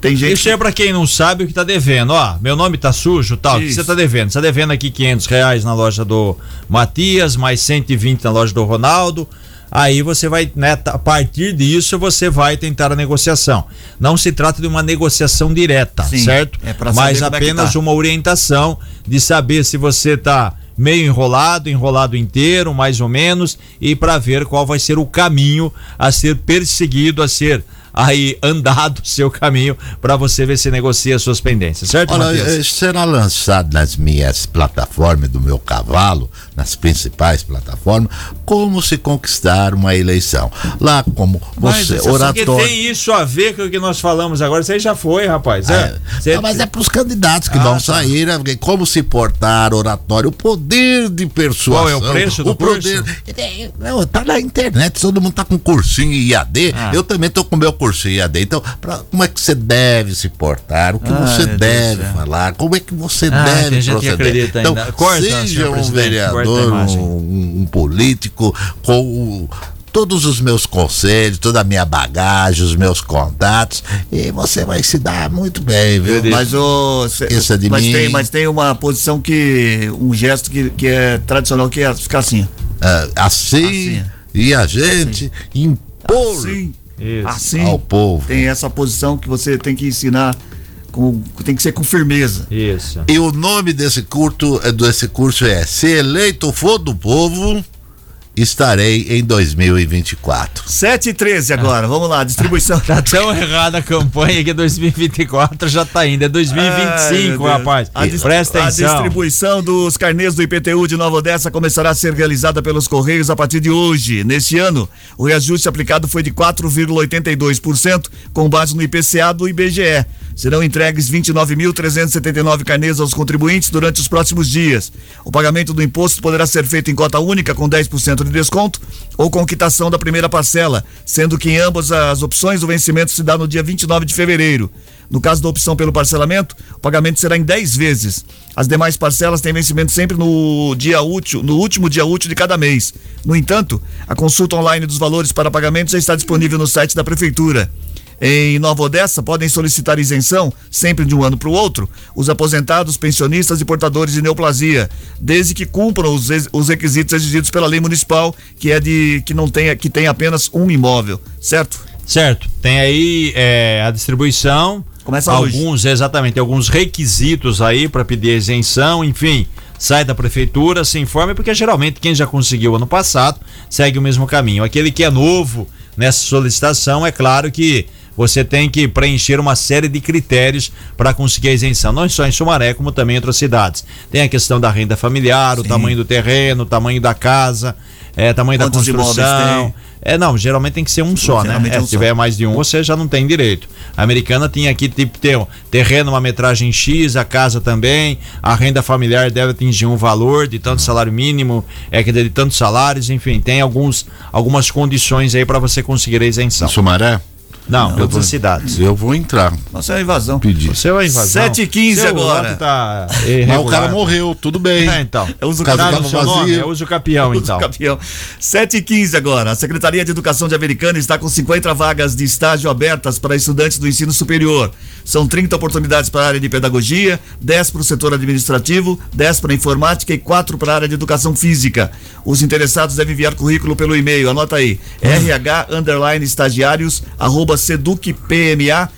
Tem gente Isso é pra quem não sabe o que tá devendo. Ó, meu nome tá sujo, tal. O que você tá devendo? Você tá devendo aqui 500 reais na loja do Matias, mais 120 na loja do Ronaldo. Aí você vai, né, tá- a partir disso você vai tentar a negociação. Não se trata de uma negociação direta, Sim, certo? é pra Mas é apenas tá. uma orientação de saber se você tá meio enrolado, enrolado inteiro, mais ou menos, e para ver qual vai ser o caminho a ser perseguido, a ser aí andado o seu caminho para você ver se negocia suas pendências, certo, Olha, eh, será lançado nas minhas plataformas do meu cavalo, nas principais plataformas, como se conquistar uma eleição. Lá como Mas você, Porque oratório. tem isso a ver com o que nós falamos agora. Isso aí já foi, rapaz. É. É, Cê- não, mas é para os candidatos que Ah, vão tá. sair, né? Porque como se portar, oratório, o poder de persuasão. Qual é o preço do o poder, É, Não, tá na internet, todo mundo tá com cursinho IAD. Ah. Eu também tô com meu cursinho IAD. Então, pra- como é que você deve se portar? O que Ai, você Deus deve céu. falar? Como é que você Ah, deve proceder? então, ainda. Corta, seja um presidente, a vereador, um, um político com o- todos os meus conselhos, toda a minha bagagem, os meus contatos, e você vai se dar muito bem, viu? Mas o. cê- de mas, mim. Tem, mas tem uma posição que. Um gesto que, que é tradicional, que é ficar assim. Ah, assim, Assim. e a gente impor Assim. Assim. ao povo. Tem essa posição que você tem que ensinar. Com, tem que ser com firmeza. Isso. E o nome desse curso, eh, desse curso é Se eleito for do povo, estarei em 2024. 7 e 13 agora, vamos lá, distribuição. Tá tão errada a campanha que 2024 já tá indo. É Ai, 2025, meu Deus. rapaz. A, Presta a atenção. distribuição dos carnês do IPTU de Nova Odessa começará a ser realizada pelos Correios a partir de hoje. Neste ano, o reajuste aplicado foi de 4,82%, com base no IPCA do IBGE. Serão entregues 29.379 carnês aos contribuintes durante os próximos dias. O pagamento do imposto poderá ser feito em cota única, com 10% de desconto, ou com quitação da primeira parcela, sendo que em ambas as opções o vencimento se dá no dia 29 de fevereiro. No caso da opção pelo parcelamento, o pagamento será em 10 vezes. As demais parcelas têm vencimento sempre no dia útil, no último dia útil de cada mês. No entanto, a consulta online dos valores para pagamento já está disponível no site da prefeitura. Em Nova Odessa, podem solicitar isenção, sempre de um ano para o outro, os aposentados, pensionistas e portadores de neoplasia, desde que cumpram os, os requisitos exigidos pela lei municipal, que é de que não tenha que tem apenas um imóvel, certo? Certo. Tem aí é, a distribuição. Começa hoje. alguns, exatamente, alguns requisitos aí para pedir isenção, enfim. Sai da prefeitura, se informe, porque geralmente quem já conseguiu ano passado segue o mesmo caminho. Aquele que é novo nessa solicitação, é claro que você tem que preencher uma série de critérios para conseguir a isenção, não só em Sumaré, como também em outras cidades. Tem a questão da renda familiar, o Sim. tamanho do terreno, o tamanho da casa, é, tamanho Quantos da construção. É, não, geralmente tem que ser um só, né? Geralmente É, é um se só. tiver mais de um, você já não tem direito. A americana tinha aqui, tipo, ter um terreno, uma metragem X, a casa também, a renda familiar deve atingir um valor de tanto salário mínimo, é que de tantos salários, enfim, tem alguns, algumas condições aí para você conseguir a isenção. Sumaré? Não, eu todas vou- as cidades. Eu vou entrar. Nossa, é uma invasão. Pedir. Você vai invasão. 7 e 15 Seu agora. voto Tá Mas o cara morreu, tudo bem. É, então. É uso Caso Tá tava no seu nome, vazio. é uso capião, Uso então. campeão. 7 e 15 agora. A Secretaria de Educação de Americana está com 50 vagas de estágio abertas para estudantes do ensino superior. São 30 oportunidades para a área de pedagogia, 10 para o setor administrativo, 10 para a informática e 4 para a área de educação física. Os interessados devem enviar currículo pelo e-mail. Anota aí: rh underline estagiários arroba seducpma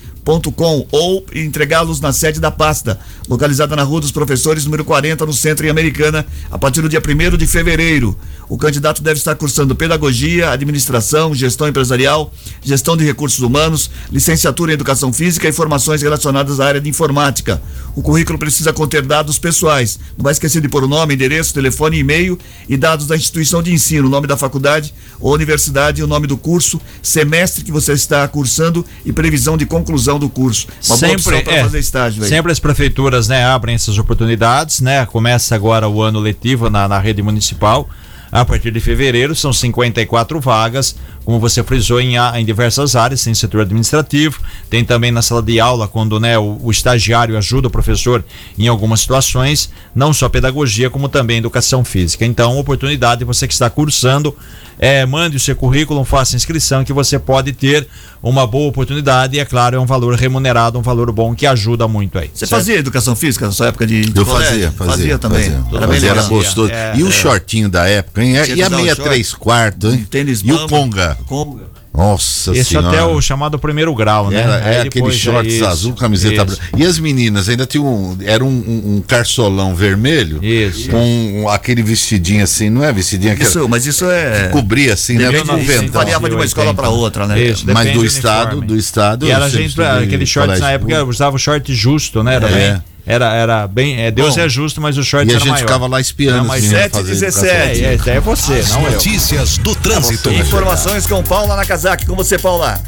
com ou entregá-los na sede da pasta, localizada na Rua dos Professores, número 40, no centro em Americana, a partir do dia 1 de fevereiro. O candidato deve estar cursando pedagogia, administração, gestão empresarial, gestão de recursos humanos, licenciatura em educação física e formações relacionadas à área de informática. O currículo precisa conter dados pessoais. Não vai esquecer de pôr o nome, endereço, telefone, e-mail e dados da instituição de ensino, o nome da faculdade ou universidade, o nome do curso, semestre que você está cursando e previsão de conclusão do curso. Uma para é, fazer estágio aí. Sempre as prefeituras né, abrem essas oportunidades, né? Começa agora o ano letivo na, na rede municipal. A partir de fevereiro são 54 vagas, como você frisou, em, em diversas áreas, tem setor administrativo, tem também na sala de aula, quando né, o, o estagiário ajuda o professor em algumas situações, não só pedagogia, como também educação física. Então, oportunidade, você que está cursando, é, mande o seu currículo, faça inscrição, que você pode ter uma boa oportunidade e, é claro, é um valor remunerado, um valor bom que ajuda muito aí. Você certo? fazia educação física na sua época de, de Eu colégio? fazia, fazia. também. fazia. Era Fazia, era gostoso. É, e o é. shortinho da época, hein? Tinha E a meia três quartos, hein? Tênis E o conga. Conga. Nossa Esse senhora. até o chamado primeiro grau, né? Era, é aquele depois shorts isso, azul, camiseta branca. E as meninas ainda tinham um, era um, um, um carçolão vermelho Isso. com um- aquele vestidinho assim, não é vestidinho que Isso, mas isso é. cobria assim, né? Depende, isso ventão. variava de uma escola para outra, né? Isso, Mas depende do do estado, do estado. E era gente, aquele shorts na época usava o short justo, né? Era É. bem. Era, era bem. É, Deus Bom, é justo, mas o short E a era gente maior. ficava lá espiando Não, mas meninos 7 fazer 17. É, é você, não eu. Notícias do trânsito. Informações com Paula Nakazaki. Com você, Paula.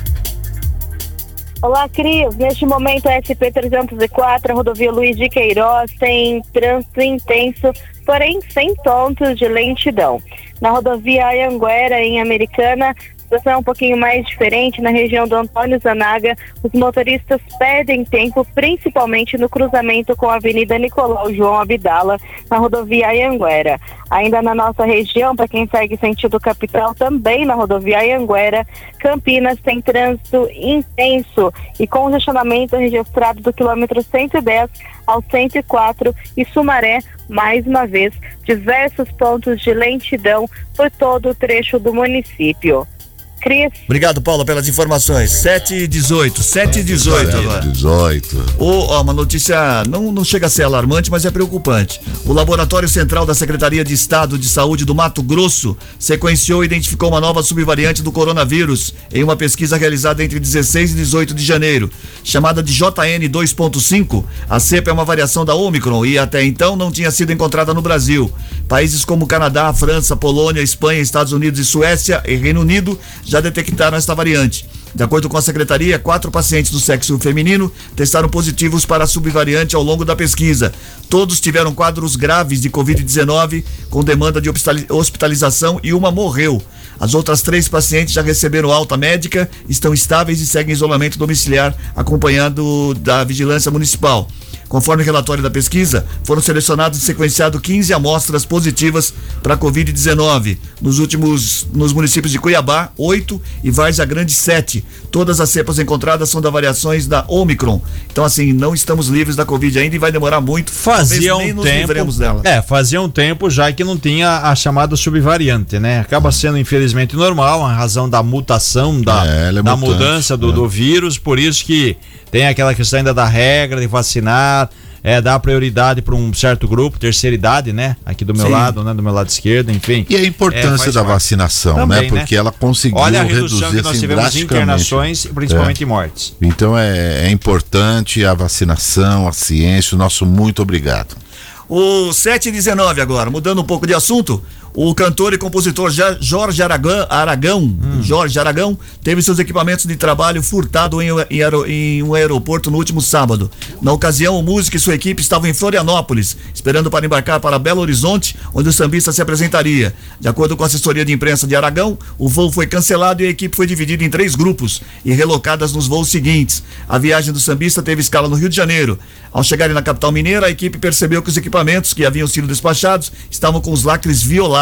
Olá, Cris. Neste momento, a SP-304, a rodovia Luiz de Queiroz, tem trânsito intenso, porém sem pontos de lentidão. Na rodovia Anhanguera, em Americana, a situação é um pouquinho mais diferente. Na região do Antônio Zanaga, os motoristas perdem tempo, principalmente no cruzamento com a Avenida Nicolau João Abdala, na rodovia Anhanguera. Ainda na nossa região, para quem segue sentido capital, também na rodovia Anhanguera, Campinas tem trânsito intenso e congestionamento registrado do quilômetro 110 ao 104 e Sumaré, mais uma vez, diversos pontos de lentidão por todo o trecho do município. Cris, Obrigado, Paula, pelas informações. 7 e 18. 7 e 18 agora. 18. O, ó, uma notícia não, não chega a ser alarmante, mas é preocupante. O Laboratório Central da Secretaria de Estado de Saúde do Mato Grosso sequenciou e identificou uma nova subvariante do coronavírus em uma pesquisa realizada entre 16 e 18 de janeiro. Chamada de JN 2.5, a cepa é uma variação da Omicron e até então não tinha sido encontrada no Brasil. Países como Canadá, França, Polônia, Espanha, Estados Unidos e Suécia e Reino Unido já detectaram esta variante. De acordo com a secretaria, quatro pacientes do sexo feminino testaram positivos para a subvariante ao longo da pesquisa. Todos tiveram quadros graves de Covid-19 com demanda de hospitali- hospitalização e uma morreu. As outras três pacientes já receberam alta médica, estão estáveis e seguem isolamento domiciliar, acompanhado da vigilância municipal. Conforme o relatório da pesquisa, foram selecionados e sequenciados 15 amostras positivas para a Covid-19. Nos últimos, nos municípios de Cuiabá, 8 e Várzea Grande, 7. Todas as cepas encontradas são da variações da Omicron. Então, assim, não estamos livres da Covid ainda e vai demorar muito. Fazia um nos tempo. dela. É, fazia um tempo já que não tinha a chamada subvariante, né? Acaba sendo infelizmente normal, a razão da mutação, da, É, é da mutante, mudança do, é. do vírus, por isso que tem aquela questão ainda da regra de vacinar, é, dar prioridade para um certo grupo, terceira idade, né? Aqui do meu Sim. lado, né? Do meu lado esquerdo, enfim. E a importância faz da parte. vacinação, Também, né? Porque ela conseguiu Olha a redução reduzir que nós assim, tivemos internações, principalmente em mortes. Então é, é importante a vacinação, a ciência. O nosso muito obrigado. O 7 e 19 agora, mudando um pouco de assunto. O cantor e compositor Jorge Aragão, Aragão Jorge Aragão, teve seus equipamentos de trabalho furtado em, em em um aeroporto no último sábado. Na ocasião, o músico e sua equipe estavam em Florianópolis, esperando para embarcar para Belo Horizonte, onde o sambista se apresentaria. De acordo com a assessoria de imprensa de Aragão, o voo foi cancelado e a equipe foi dividida em três grupos e relocadas nos voos seguintes. A viagem do sambista teve escala no Rio de Janeiro. Ao chegarem na capital mineira, a equipe percebeu que os equipamentos que haviam sido despachados estavam com os lacres violados.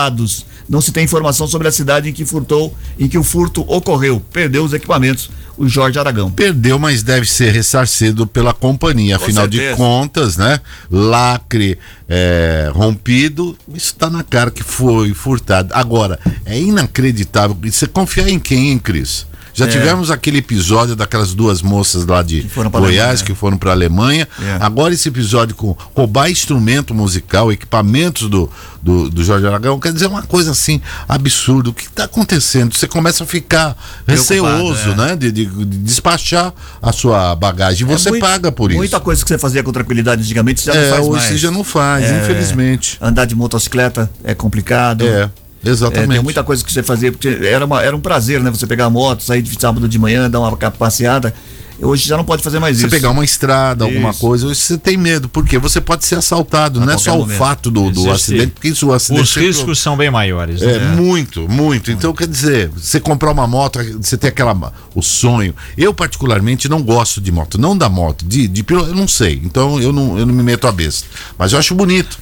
Não se tem informação sobre a cidade em que furtou, em que o furto ocorreu. Perdeu os equipamentos, o Jorge Aragão. Perdeu, mas deve ser ressarcido pela companhia. Com Afinal de certeza. contas, né? Lacre é, rompido, isso tá na cara que foi furtado. Agora, é inacreditável. E Você confiar em quem, hein, Cris? Já É. tivemos aquele episódio daquelas duas moças lá de pra Goiás Alemanha. que foram para Alemanha. É. Agora esse episódio com roubar instrumento musical, equipamentos do, do, do Jorge Aragão, quer dizer uma coisa assim absurda. O que está acontecendo? Você começa a ficar receoso, é. né? De, de- de despachar a sua bagagem. E você É muito- paga por isso. Muita coisa que você fazia com tranquilidade antigamente, você já É, não faz hoje mais. você já não faz, É, infelizmente. Andar de motocicleta é complicado. É, É, exatamente. tem muita coisa que você fazia, porque era, uma- era um prazer, né? Você pegar a moto, sair de sábado de manhã, dar uma passeada. Hoje já não pode fazer mais Você isso. pegar uma estrada, alguma Isso. coisa, hoje você tem medo, porque você pode ser assaltado, A não é só o momento. fato do, do Existe. acidente, porque isso o acidente Os riscos são bem maiores. É, né? muito, muito. Então, quer dizer, você comprar uma moto, você tem aquela o sonho. Eu, particularmente, não gosto de moto, não da moto, de, de eu não sei. Então, eu não, eu não me meto a besta. Mas eu acho bonito.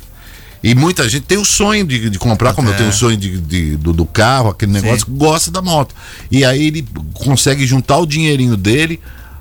E muita gente tem o sonho de, de comprar, como eu É. tenho o sonho de, de- do, do carro, aquele negócio, Sim. gosta da moto. E aí ele consegue juntar o dinheirinho dele,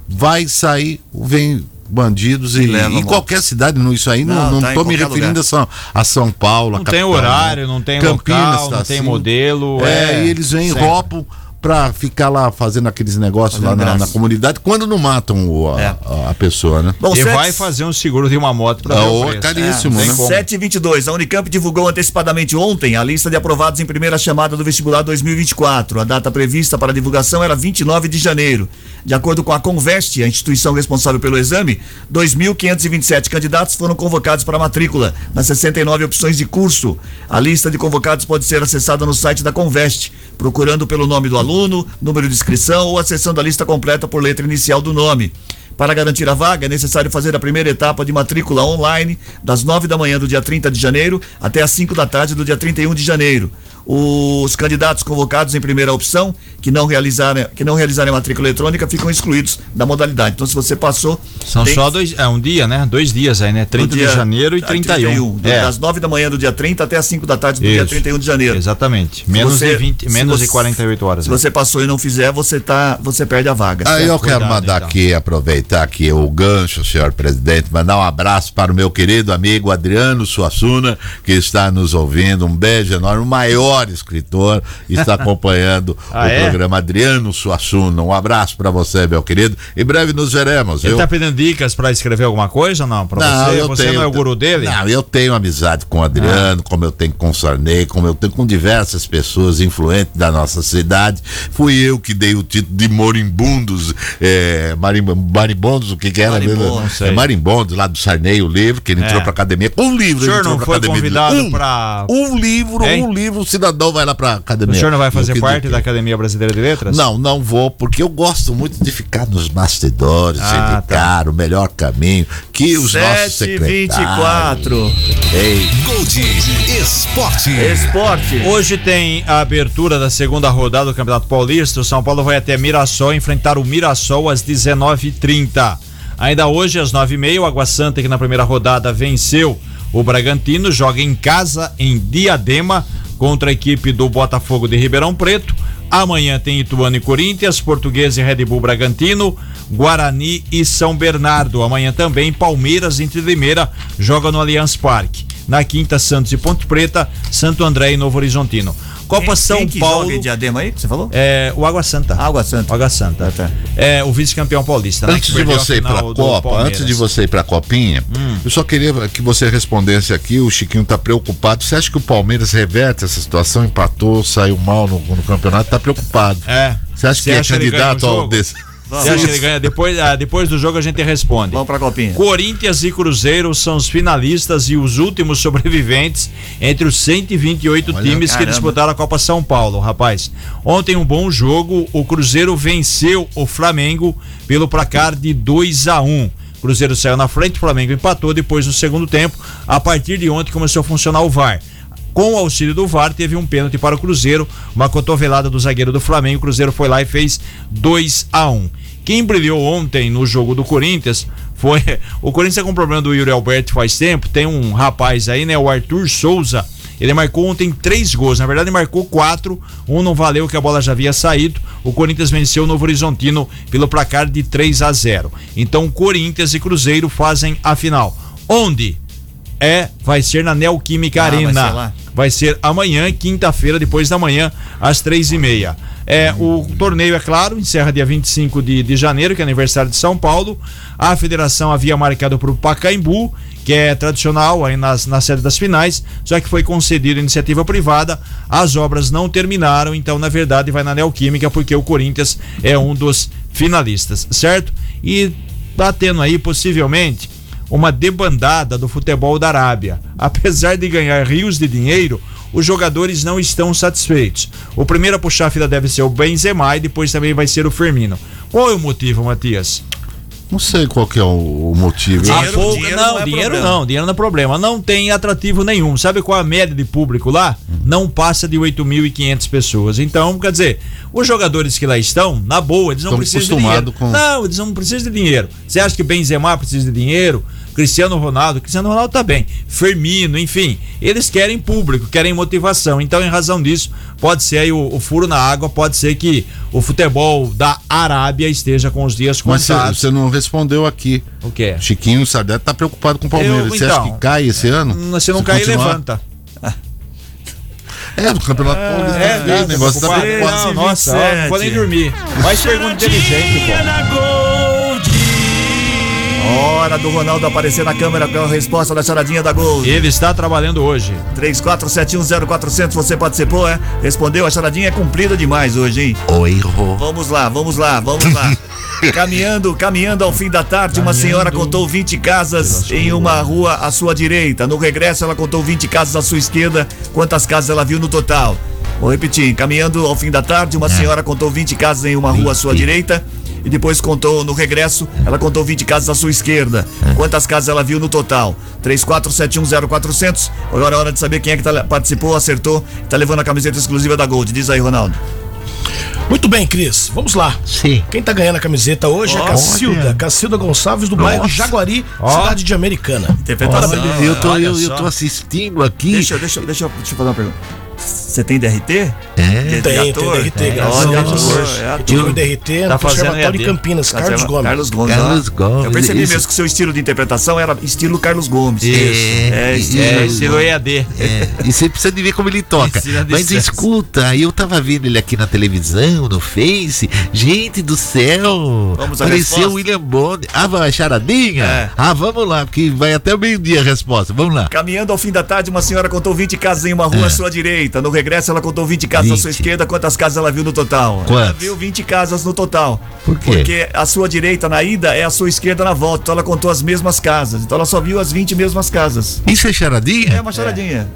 vai sair, vem bandidos e, E em qualquer cidade, não, isso aí não, Não, não tá tô me referindo a São, a São Paulo, a Não tem capital, horário, né? não tem Campinas local, tá não tem assim. modelo. É, e eles vêm, sempre. roubam, pra ficar lá fazendo aqueles negócios lá Fazendo na, graça. na comunidade quando não matam o- a, É. a- a pessoa, né? Bom, E sete- vai fazer um seguro de uma moto pra Ah, ver o caríssimo, É, né? tem como. 722. A Unicamp divulgou antecipadamente ontem a lista de aprovados em primeira chamada do vestibular 2024. A data prevista para a divulgação era 29 de janeiro. De acordo com a Conveste, a instituição responsável pelo exame, 2.527 candidatos foram convocados para a matrícula nas 69 opções de curso. A lista de convocados pode ser acessada no site da Conveste, procurando pelo nome do aluno, número de inscrição ou acessando a lista completa por letra inicial do nome. Para garantir a vaga, é necessário fazer a primeira etapa de matrícula online, das 9 da manhã do dia 30 de janeiro até as 5 da tarde do dia 31 de janeiro. Os candidatos convocados em primeira opção, que não realizarem, que não realizarem a matrícula eletrônica, ficam excluídos da modalidade. Então, se você passou. São tem- só dois, é um dia, né? Dois dias aí, né? 30 do dia- de janeiro e ah, 31. do- É, Das 9 da manhã do dia 30 até as 5 da tarde do dia Isso. 31 de janeiro. exatamente. Menos você- de 20, se menos você- de 48 horas. Se né? você passou e não fizer, você tá, você perde a vaga. Aí eu quero Cuidado, mandar então. aqui, aproveitar aqui o gancho, senhor presidente, mandar um abraço para o meu querido amigo Adriano Suassuna, que está nos ouvindo. Um beijo enorme, o maior escritor, está acompanhando Ah, o é? programa Adriano Suassuna. Um abraço para você, meu querido. Em breve nos veremos, Ele viu? tá pedindo dicas pra escrever alguma coisa ou não? Pra você? eu você tenho- não é o guru dele? Ah. Não, eu tenho amizade com o Adriano, como eu tenho com o Sarney, como eu tenho com diversas pessoas influentes da nossa cidade. Fui eu que dei o título de morimbundos, é, marim- o que que era mesmo? não. É, marimbondos, lá do Sarney, o livro, que ele entrou É. pra academia. Um livro, O senhor ele entrou não foi convidado um, pra- Um livro, Hein? um livro, o cidadão vai lá pra O academia. senhor não vai fazer parte da Academia Brasileira de Letras? Não, não vou, porque eu gosto muito de ficar nos bastidores, Ah, indicar o melhor caminho que os nossos 7 secretários... 24 Ei, Gold Esporte. Esporte. Hoje tem a abertura da segunda rodada do Campeonato Paulista. O São Paulo vai até Mirassol enfrentar o Mirassol às 19h30. Ainda hoje, às 9h30, o Água Santa, que na primeira rodada venceu o Bragantino, joga em casa, em Diadema, contra a equipe do Botafogo de Ribeirão Preto. Amanhã tem Ituano e Corinthians, Português e Red Bull Bragantino, Guarani e São Bernardo. Amanhã também Palmeiras e Limeira joga no Allianz Parque. Na quinta, Santos e Ponte Preta, Santo André e Novo Horizontino. Copa Quem- São quem que Paulo. joga em Diadema aí, que você falou? É, o Água Santa. Água Santa. O Água Santa. Ah, tá. É o vice-campeão paulista. né, Antes que de você ir pra Copa, Palmeiras. antes de você ir pra Copinha, Hum. eu só queria que você respondesse aqui, o Chiquinho tá preocupado. Você acha que o Palmeiras reverte essa situação, empatou, saiu mal no, no campeonato, tá preocupado. É. Você acha que é ganha o candidato ao desse? Você acha que ele ganha? Depois, ah, depois do jogo a gente responde. Vamos pra copinha. Corinthians e Cruzeiro são os finalistas e os últimos sobreviventes entre os 128 Olha, times que caramba. disputaram a Copa São Paulo, rapaz. Ontem um bom jogo, o Cruzeiro venceu o Flamengo pelo placar de 2 a 1. Cruzeiro saiu na frente, o Flamengo empatou depois no segundo tempo. A partir de ontem começou a funcionar o VAR. Com o auxílio do VAR, teve um pênalti para o Cruzeiro, uma cotovelada do zagueiro do Flamengo. O Cruzeiro foi lá e fez 2 a 1 Quem brilhou ontem no jogo do Corinthians foi. O Corinthians tá com problema do Yuri Alberto faz tempo. Tem um rapaz aí, né? O Arthur Souza. Ele marcou ontem três gols. Na verdade, ele marcou quatro. Um não valeu, que a bola já havia saído. O Corinthians venceu o Novo Horizontino pelo placar de 3 a 0. Então, Corinthians e Cruzeiro fazem a final. Onde? É, vai ser na Neoquímica Ah, vai Arena. ser lá? Vai ser amanhã, quinta-feira, depois da manhã, às três e meia. É, o torneio, é claro, encerra dia 25 de, de janeiro, que é aniversário de São Paulo. A federação havia marcado para o Pacaembu, que é tradicional aí nas, na sede das finais, só que foi concedida iniciativa privada. As obras não terminaram, então, na verdade, vai na Neoquímica, porque o Corinthians é um dos finalistas, certo? E tá tendo aí, possivelmente, uma debandada do futebol da Arábia. Apesar de ganhar rios de dinheiro, os jogadores não estão satisfeitos. O primeiro a puxar a fila deve ser o Benzema e depois também vai ser o Firmino. Qual é o motivo, Matias? Não sei qual que é o, motivo. Dinheiro- folga- dinheiro não, não é dinheiro problema. não, dinheiro não é problema. Não tem atrativo nenhum. Sabe qual é a média de público lá? Não passa de 8.500 pessoas. Então, quer dizer, os jogadores que lá estão, na boa, eles não Estão precisam de dinheiro. com- Não, eles não precisam de dinheiro. Você acha que Benzema precisa de dinheiro? Cristiano Ronaldo, Cristiano Ronaldo tá bem. Firmino, enfim, eles querem público, querem motivação. Então, em razão disso, pode ser aí o, o furo na água, pode ser que o futebol da Arábia esteja com os dias Mas você- contados. não respondeu aqui. O que é? Chiquinho Sardelli tá preocupado com o Palmeiras. Eu- você acha então, que cai esse ano? Se não cair, levanta. É, o campeonato paulista. É, é, o negócio tá preocupado. nossa, vou nem dormir. Mais pergunta inteligente, pô. Hora do Ronaldo aparecer na câmera com a resposta da charadinha da Gold. Ele está trabalhando hoje. 34710400, você participou, é? Respondeu, a charadinha é cumprida demais hoje, hein? Oi, Rô. Vamos lá, vamos lá, vamos lá. caminhando, caminhando ao fim da tarde, uma senhora contou 20 casas em uma rua à sua direita. No regresso, ela contou 20 casas à sua esquerda. Quantas casas ela viu no total? Vou repetir, caminhando ao fim da tarde, uma senhora contou 20 casas em uma rua à sua direita. E depois contou no regresso, ela contou 20 casas à sua esquerda. Quantas casas ela viu no total? 34710400. Agora é hora de saber quem é que tá- participou, acertou, tá levando a camiseta exclusiva da Gold. Diz aí, Ronaldo. Muito bem, Cris. Vamos lá. Sim. Quem tá ganhando a camiseta hoje é a Cacilda. Olha. Cacilda Gonçalves, do bairro Jaguari, Ó. cidade de Americana. Interpretação. Eu tô, eu, eu tô assistindo aqui. Deixa, deixa, deixa, deixa eu fazer uma pergunta. Você tem DRT? É. Tem, tem? DRT, graças Olha, a Deus. é Eu ator. tive um DRT Tá no fazendo Conservatório EAD. Campinas, Tá Carlos? Gomes. Carlos Gomes. Carlos. Gomes, Eu percebi isso. mesmo que seu estilo de interpretação era estilo Carlos Gomes. Isso. É, estilo É, estilo. EAD. É, e você precisa de ver como ele toca. Mas escuta, eu tava vendo ele aqui na televisão, no Face. Gente do céu! Vamos Apareceu resposta? o William Bond. Ah, vai, charadinha? É. Ah, vamos lá, porque vai até o meio-dia a resposta. Vamos lá. Caminhando ao fim da tarde, uma senhora contou 20 casas em uma rua à sua direita. No regresso, ela contou 20 casas à sua 20. esquerda. Quantas casas ela viu no total? Ela Quantas? viu 20 casas no total. Por quê? Porque a sua direita na ida é a sua esquerda na volta. Então ela contou as mesmas casas. Então ela só viu as 20 mesmas casas. Isso é charadinha? É uma charadinha.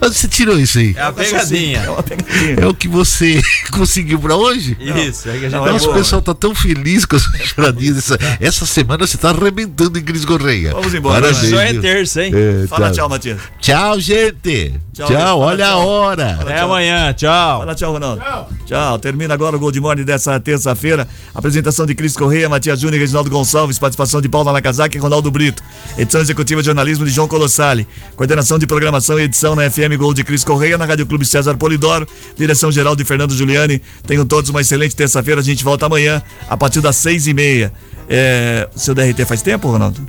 Onde você tirou isso aí? É a pegadinha. É uma pegadinha. É o que você conseguiu pra hoje? Isso, é que a tá é Nossa, o pessoal tá tão feliz com as charadinhas. Essa, essa semana você tá arrebentando em Cris Correia. Vamos embora, Parabéns, Só é terça, hein? É, Fala tá. tchau, Matias. Tchau, gente. Tchau, Tchau, fala olha a tchau. hora. Até amanhã, tchau. Fala tchau, Ronaldo. Tchau. Termina agora o Gold Morning dessa terça-feira. Apresentação de Cris Correia, Matias Júnior, Reginaldo Gonçalves, participação de Paula Nakazaki e Ronaldo Brito. Edição executiva de jornalismo de João Colossali. Coordenação de programação e edição na FM Gold de Cris Correia, na Rádio Clube César Polidoro. Direção geral de Fernando Giuliani. Tenham todos uma excelente terça-feira. A gente volta amanhã a partir das seis e meia. É, seu DRT faz tempo, Ronaldo?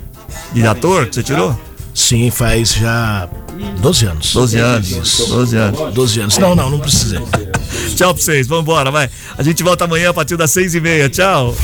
De ator que você tirou? Sim, faz já 12 anos. 12 anos. Isso. 12 anos. 12 anos. Não, não, não precisei. Tchau pra vocês. Vambora, vai. A gente volta amanhã a partir das seis e meia. Tchau.